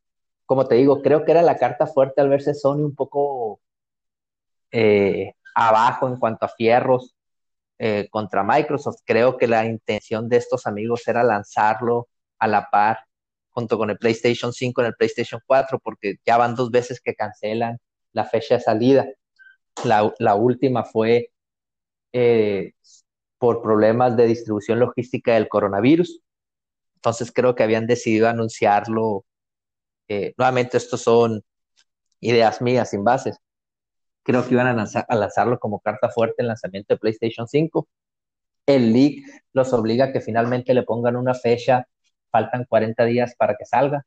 como te digo, creo que era la carta fuerte al verse Sony un poco eh, abajo en cuanto a fierros eh, contra Microsoft. Creo que la intención de estos amigos era lanzarlo a la par junto con el PlayStation 5 en el PlayStation 4, porque ya van dos veces que cancelan la fecha de salida. La, última fue eh, por problemas de distribución logística del coronavirus. Entonces creo que habían decidido anunciarlo. Eh, nuevamente, estos son ideas mías sin bases. Creo que iban a, a lanzarlo como carta fuerte en lanzamiento de PlayStation 5. El leak los obliga a que finalmente le pongan una fecha faltan 40 días para que salga,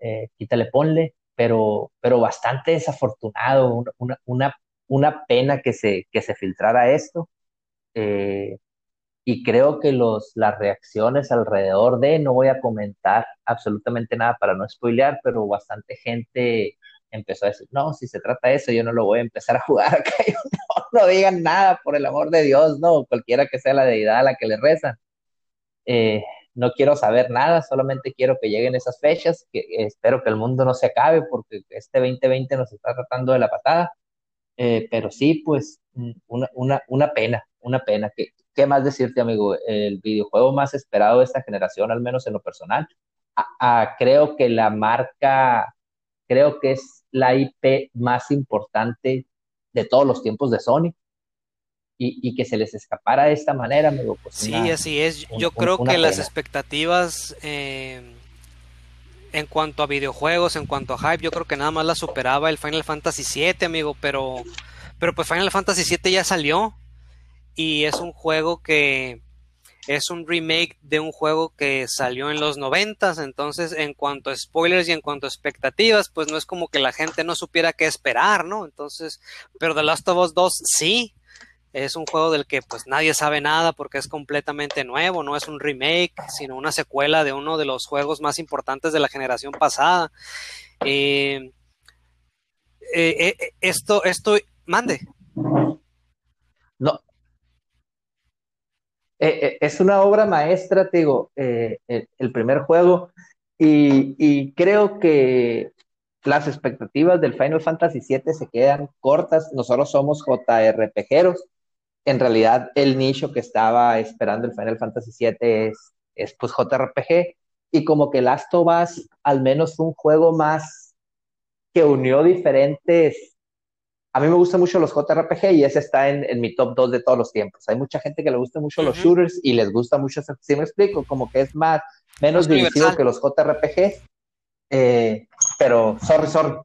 eh, quítale, ponle, pero, pero bastante desafortunado, una, una, una pena que se, que se filtrara esto. Eh, y creo que los, las reacciones alrededor de, no voy a comentar absolutamente nada para no spoilear, pero bastante gente empezó a decir, no, si se trata de eso, yo no lo voy a empezar a jugar no digan nada, por el amor de Dios, no, cualquiera que sea la deidad a la que le rezan. Eh, no quiero saber nada, solamente quiero que lleguen esas fechas, que espero que el mundo no se acabe porque este 2020 nos está tratando de la patada, eh, pero sí, pues mm, una, una, una pena, una pena. ¿Qué, ¿Qué, más decirte, amigo? El videojuego más esperado de esta generación, al menos en lo personal, creo que la marca, creo que es la IP más importante de todos los tiempos de Sony y, que se les escapara de esta manera, amigo. Pues sí, así es. Yo creo que las expectativas eh, en cuanto a videojuegos, en cuanto a hype, yo creo que nada más la superaba el Final Fantasy VII, amigo, pero, pero pues Final Fantasy VII ya salió y es un juego que es un remake de un juego que salió en los noventas, entonces en cuanto a spoilers y en cuanto a expectativas, pues no es como que la gente no supiera qué esperar, ¿no? Entonces, pero The Last of Us 2 sí, Es un juego del que pues nadie sabe nada porque es completamente nuevo, no es un remake, sino una secuela de uno de los juegos más importantes de la generación pasada. Eh, eh, eh, esto, esto, mande. No. es una obra maestra, te digo, el, primer juego, y, y creo que las expectativas del Final Fantasy VII se quedan cortas. Nosotros somos JRPGeros. En realidad, el nicho que estaba esperando el Final Fantasy VII es, es pues JRPG. Y como que Last of Us al menos un juego más que unió diferentes. A mí me gustan mucho los JRPG y ese está en, mi top 2 de todos los tiempos. Hay mucha gente que le gusta mucho los shooters y les gusta mucho, si me explico, como que es más, menos dirigido que los JRPG. Eh, pero, sorry, sorry.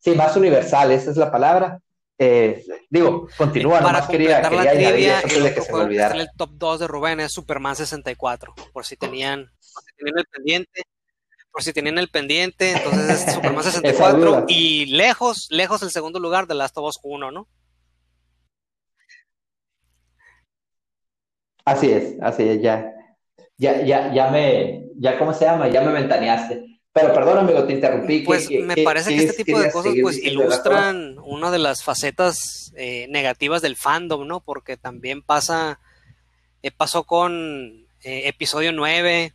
Sí, más universal, esa es la palabra. Eh, digo, continúa, Para quería, quería la trivia, el que se me el top 2 de Rubén es Superman 64, por si tenían, por si tenían el pendiente. Por si tenían el pendiente, entonces es Superman 64 y lejos, lejos el segundo lugar de Last of Us 1, ¿no? Así es, así es, ya, ya, ya, ya me, ya, ¿cómo se llama? Ya me ventaneaste. Pero perdón, amigo, te interrumpí. Pues me parece que este tipo de cosas pues ilustran una de las facetas eh, negativas del fandom, ¿no? Porque también pasa, eh, pasó con eh, episodio 9,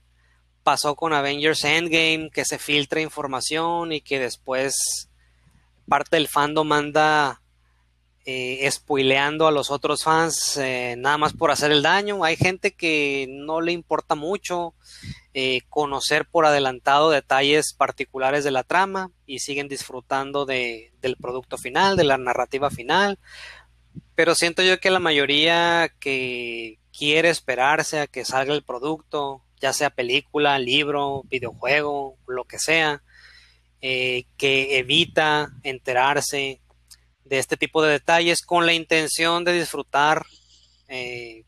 pasó con Avengers Endgame, que se filtra información y que después parte del fandom anda eh, a los otros fans nada más por hacer el daño. Hay gente que no le importa mucho eh, conocer por adelantado detalles particulares de la trama y siguen disfrutando de, del producto final, de la narrativa final. Pero siento yo que la mayoría que quiere esperarse a que salga el producto, ya sea película, libro, videojuego, lo que sea, eh, que evita enterarse de este tipo de detalles con la intención de disfrutar eh,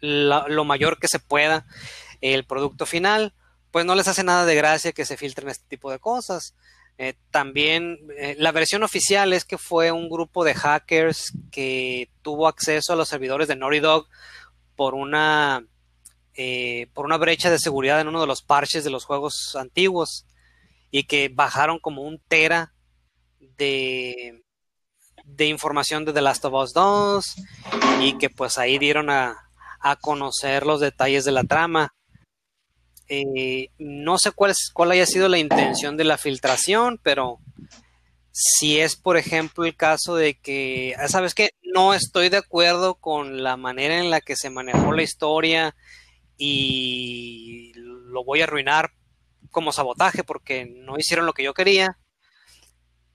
lo mayor que se pueda el producto final, pues no les hace nada de gracia que se filtren este tipo de cosas. Eh, también eh, la versión oficial es que fue un grupo de hackers que tuvo acceso a los servidores de Naughty Dog por una, por una brecha de seguridad en uno de los parches de los juegos antiguos y que bajaron como un tera de, información de The Last of Us 2 y que pues ahí dieron a, a conocer los detalles de la trama. Eh, no sé cuál, cuál haya sido la intención de la filtración, pero si es, por ejemplo, el caso de que, ah, ¿sabes qué? No estoy de acuerdo con la manera en la que se manejó la historia y lo voy a arruinar como sabotaje porque no hicieron lo que yo quería,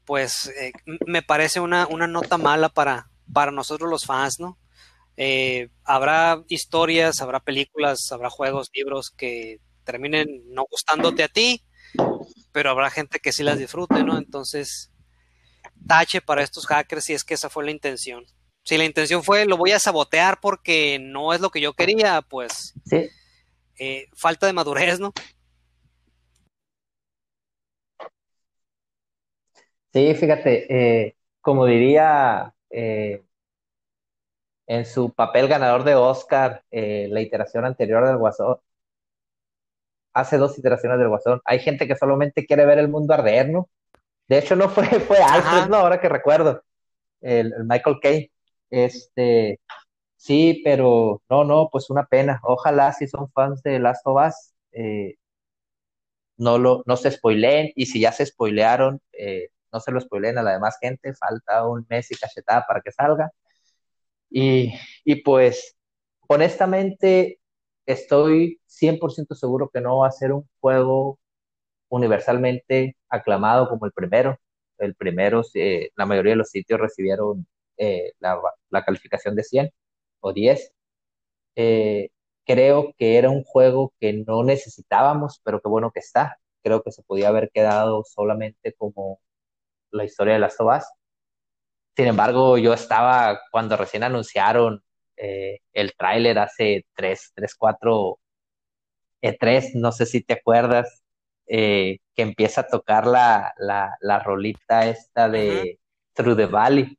pues eh, me parece una, una, nota mala para, para nosotros los fans, ¿no? Eh, habrá historias, habrá películas, habrá juegos, libros que terminen no gustándote a ti, pero habrá gente que sí las disfrute, ¿no? Entonces, tache para estos hackers si es que esa fue la intención. Si la intención fue lo voy a sabotear porque no es lo que yo quería, pues sí. Eh, falta de madurez, ¿no? Sí, fíjate, eh, como diría eh, en su papel ganador de Oscar, la iteración anterior del Guasón, hace dos iteraciones del Guasón. Hay gente que solamente quiere ver el mundo arder, ¿no? De hecho, no fue, fue Alfred, ¿no? Ahora que recuerdo. El, Michael Kay. Este, sí, pero no, no, pues una pena. Ojalá si son fans de Last of Us, eh, no, lo, no se spoileen. Y si ya se spoilearon, eh, no se lo spoileen a la demás gente. Falta un mes y cachetada para que salga. Y, y pues, honestamente, estoy 100% seguro que no va a ser un juego universalmente aclamado como el primero. El primero, la mayoría de los sitios recibieron eh, la, calificación de 100 o 10. Eh, creo que era un juego que no necesitábamos, pero qué bueno que está. Creo que se podía haber quedado solamente como la historia de las of Sin embargo, yo estaba, cuando recién anunciaron eh, el tráiler hace 3, 3, 4 E3, no sé si te acuerdas, eh, que empieza a tocar la, la, la rolita esta de Through the Valley.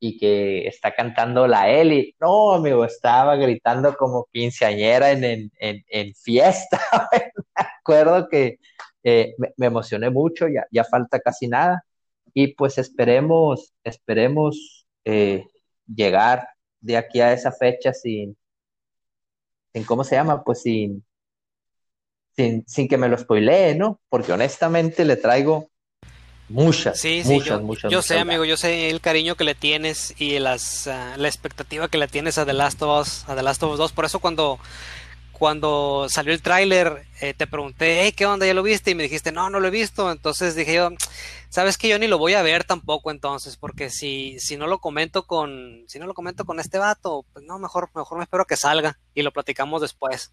y que está cantando la Eli. No, amigo, estaba gritando como quinceañera en, en, en, fiesta. me acuerdo que eh, me, emocioné mucho, ya, ya falta casi nada. Y pues esperemos, esperemos eh, llegar de aquí a esa fecha sin, sin, ¿cómo se llama? Pues sin, sin, sin que me lo spoilee, ¿no? Porque honestamente le traigo Muchas, sí, sí, muchas, yo, muchas. Yo sé, amigo, yo sé el cariño que le tienes y las, ah, la expectativa que le tienes a The Last of Us, a The Last of Us 2. Por eso cuando, cuando salió el tráiler, eh, te pregunté, hey, ¿qué onda? ¿Ya lo viste? Y me dijiste, no, no lo he visto. Entonces dije yo, sabes que yo ni lo voy a ver tampoco entonces, porque si, si no lo comento con, si no lo comento con este vato, pues no, mejor, mejor me espero que salga y lo platicamos después.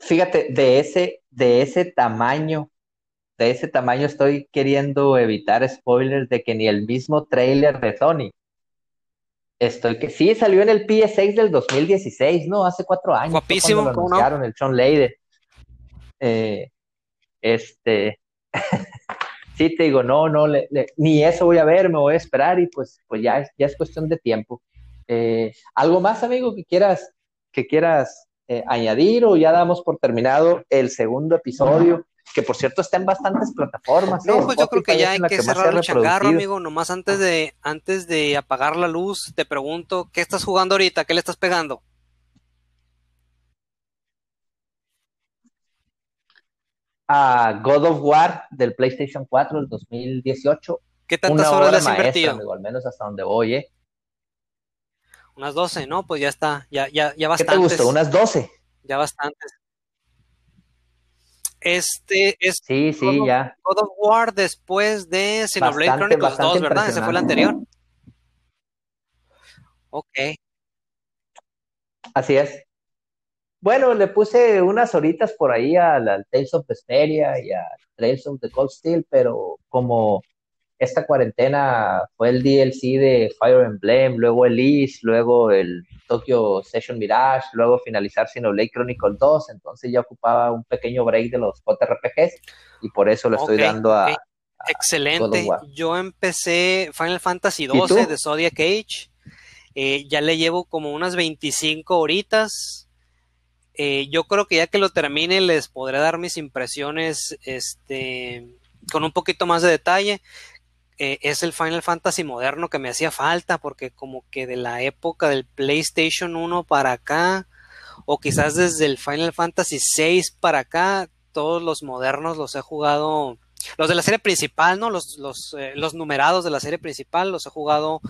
Fíjate, de ese, de ese tamaño, de ese tamaño estoy queriendo evitar spoilers de que ni el mismo trailer de Sony. Estoy que sí salió en el PS6 del 2016, ¿no? Hace cuatro años. Guapísimo, lo anunciaron, el Sean Lade. Eh, este, sí te digo, no, no, ni eso voy a ver, me voy a esperar y pues, pues ya es, ya es cuestión de tiempo. Eh, ¿Algo más, amigo, que quieras, que quieras eh, añadir o ya damos por terminado el segundo episodio? Que por cierto está en bastantes plataformas. No, ¿eh? pues yo creo que ya hay que, cerrar el changarro, amigo. Nomás antes de, antes de apagar la luz, te pregunto, ¿qué estás jugando ahorita? ¿Qué le estás pegando? a God of War del PlayStation 4 del 2018. ¿Qué tantas horas le has invertido? Amigo, al menos hasta donde voy, ¿eh? Unas 12, ¿no? Pues ya está, ya, ya, ya bastantes. ¿Qué te gustó? Unas 12. Ya bastantes. Este es sí, sí, God, ya. God of War después de Xenoblade Chronicles 2, ¿verdad? Ese fue el anterior. Ok. Así es. Bueno, le puse unas horitas por ahí al, Tales of Vesperia y a Trails of the Cold Steel, pero como esta cuarentena fue el DLC de Fire Emblem, luego el East, luego el Tokyo Session Mirage, luego finalizar Xenoblade Chronicle 2, entonces ya ocupaba un pequeño break de los JRPGs y por eso lo estoy dando a, Excelente. Yo empecé Final Fantasy XII de Zodiac Age, eh, ya le llevo como unas 25 horitas. Eh, yo creo que ya que lo termine les podré dar mis impresiones este, con un poquito más de detalle. Eh, es el Final Fantasy moderno que me hacía falta, porque como que de la época del PlayStation 1 para acá, o quizás desde el Final Fantasy 6 para acá, todos los modernos los he jugado, los de la serie principal, ¿no? Los, los, eh, los numerados de la serie principal los he jugado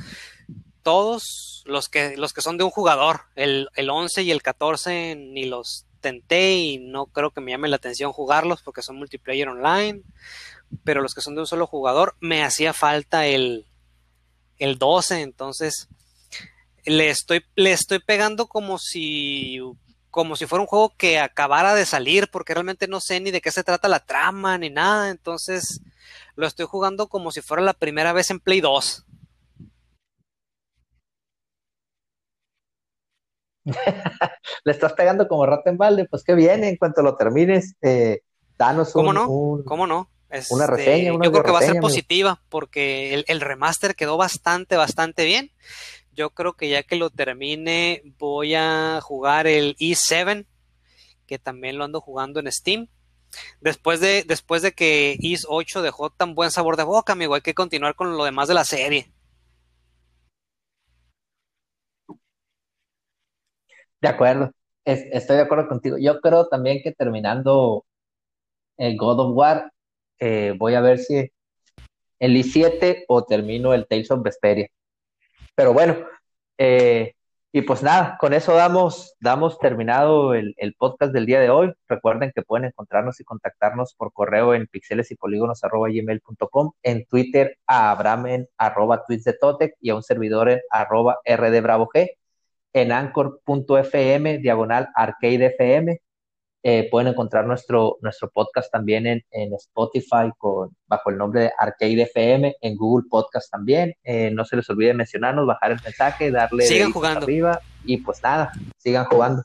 todos, los que, los que son de un jugador, el, el 11 y el 14 ni los tenté y no creo que me llame la atención jugarlos porque son multiplayer online pero los que son de un solo jugador, me hacía falta el, el 12, entonces le estoy, le estoy pegando como si como si fuera un juego que acabara de salir, porque realmente no sé ni de qué se trata la trama ni nada, entonces lo estoy jugando como si fuera la primera vez en Play 2. Le estás pegando como rata en balde, pues que viene, en cuanto lo termines, eh, danos ¿Cómo un, no? ¿Cómo no? Una este, reseña, yo creo que va a ser positiva porque el, remaster quedó bastante, bastante bien. Yo creo que ya que lo termine voy a jugar el E7, que también lo ando jugando en Steam. Después de, después de que Is 8 dejó tan buen sabor de boca, amigo, hay que continuar con lo demás de la serie. De acuerdo, estoy de acuerdo contigo. Yo creo también que terminando el God of War, eh, voy a ver si el I7 o termino el Tales of Vesperia. Pero bueno, eh, y pues nada, con eso damos, damos terminado el, podcast del día de hoy. Recuerden que pueden encontrarnos y contactarnos por correo en pixeles y polígonos gmail.com, en Twitter a Abraham en arroba tweets de Totec y a un servidor en arroba rdbravo g, en anchor.fm diagonal arcadefm eh, pueden encontrar nuestro, nuestro podcast también en, en, Spotify con, bajo el nombre de Arcade FM, en Google Podcast también. Eh, no se les olvide mencionarnos, bajar el mensaje, darle sigan jugando arriba y pues nada, sigan jugando.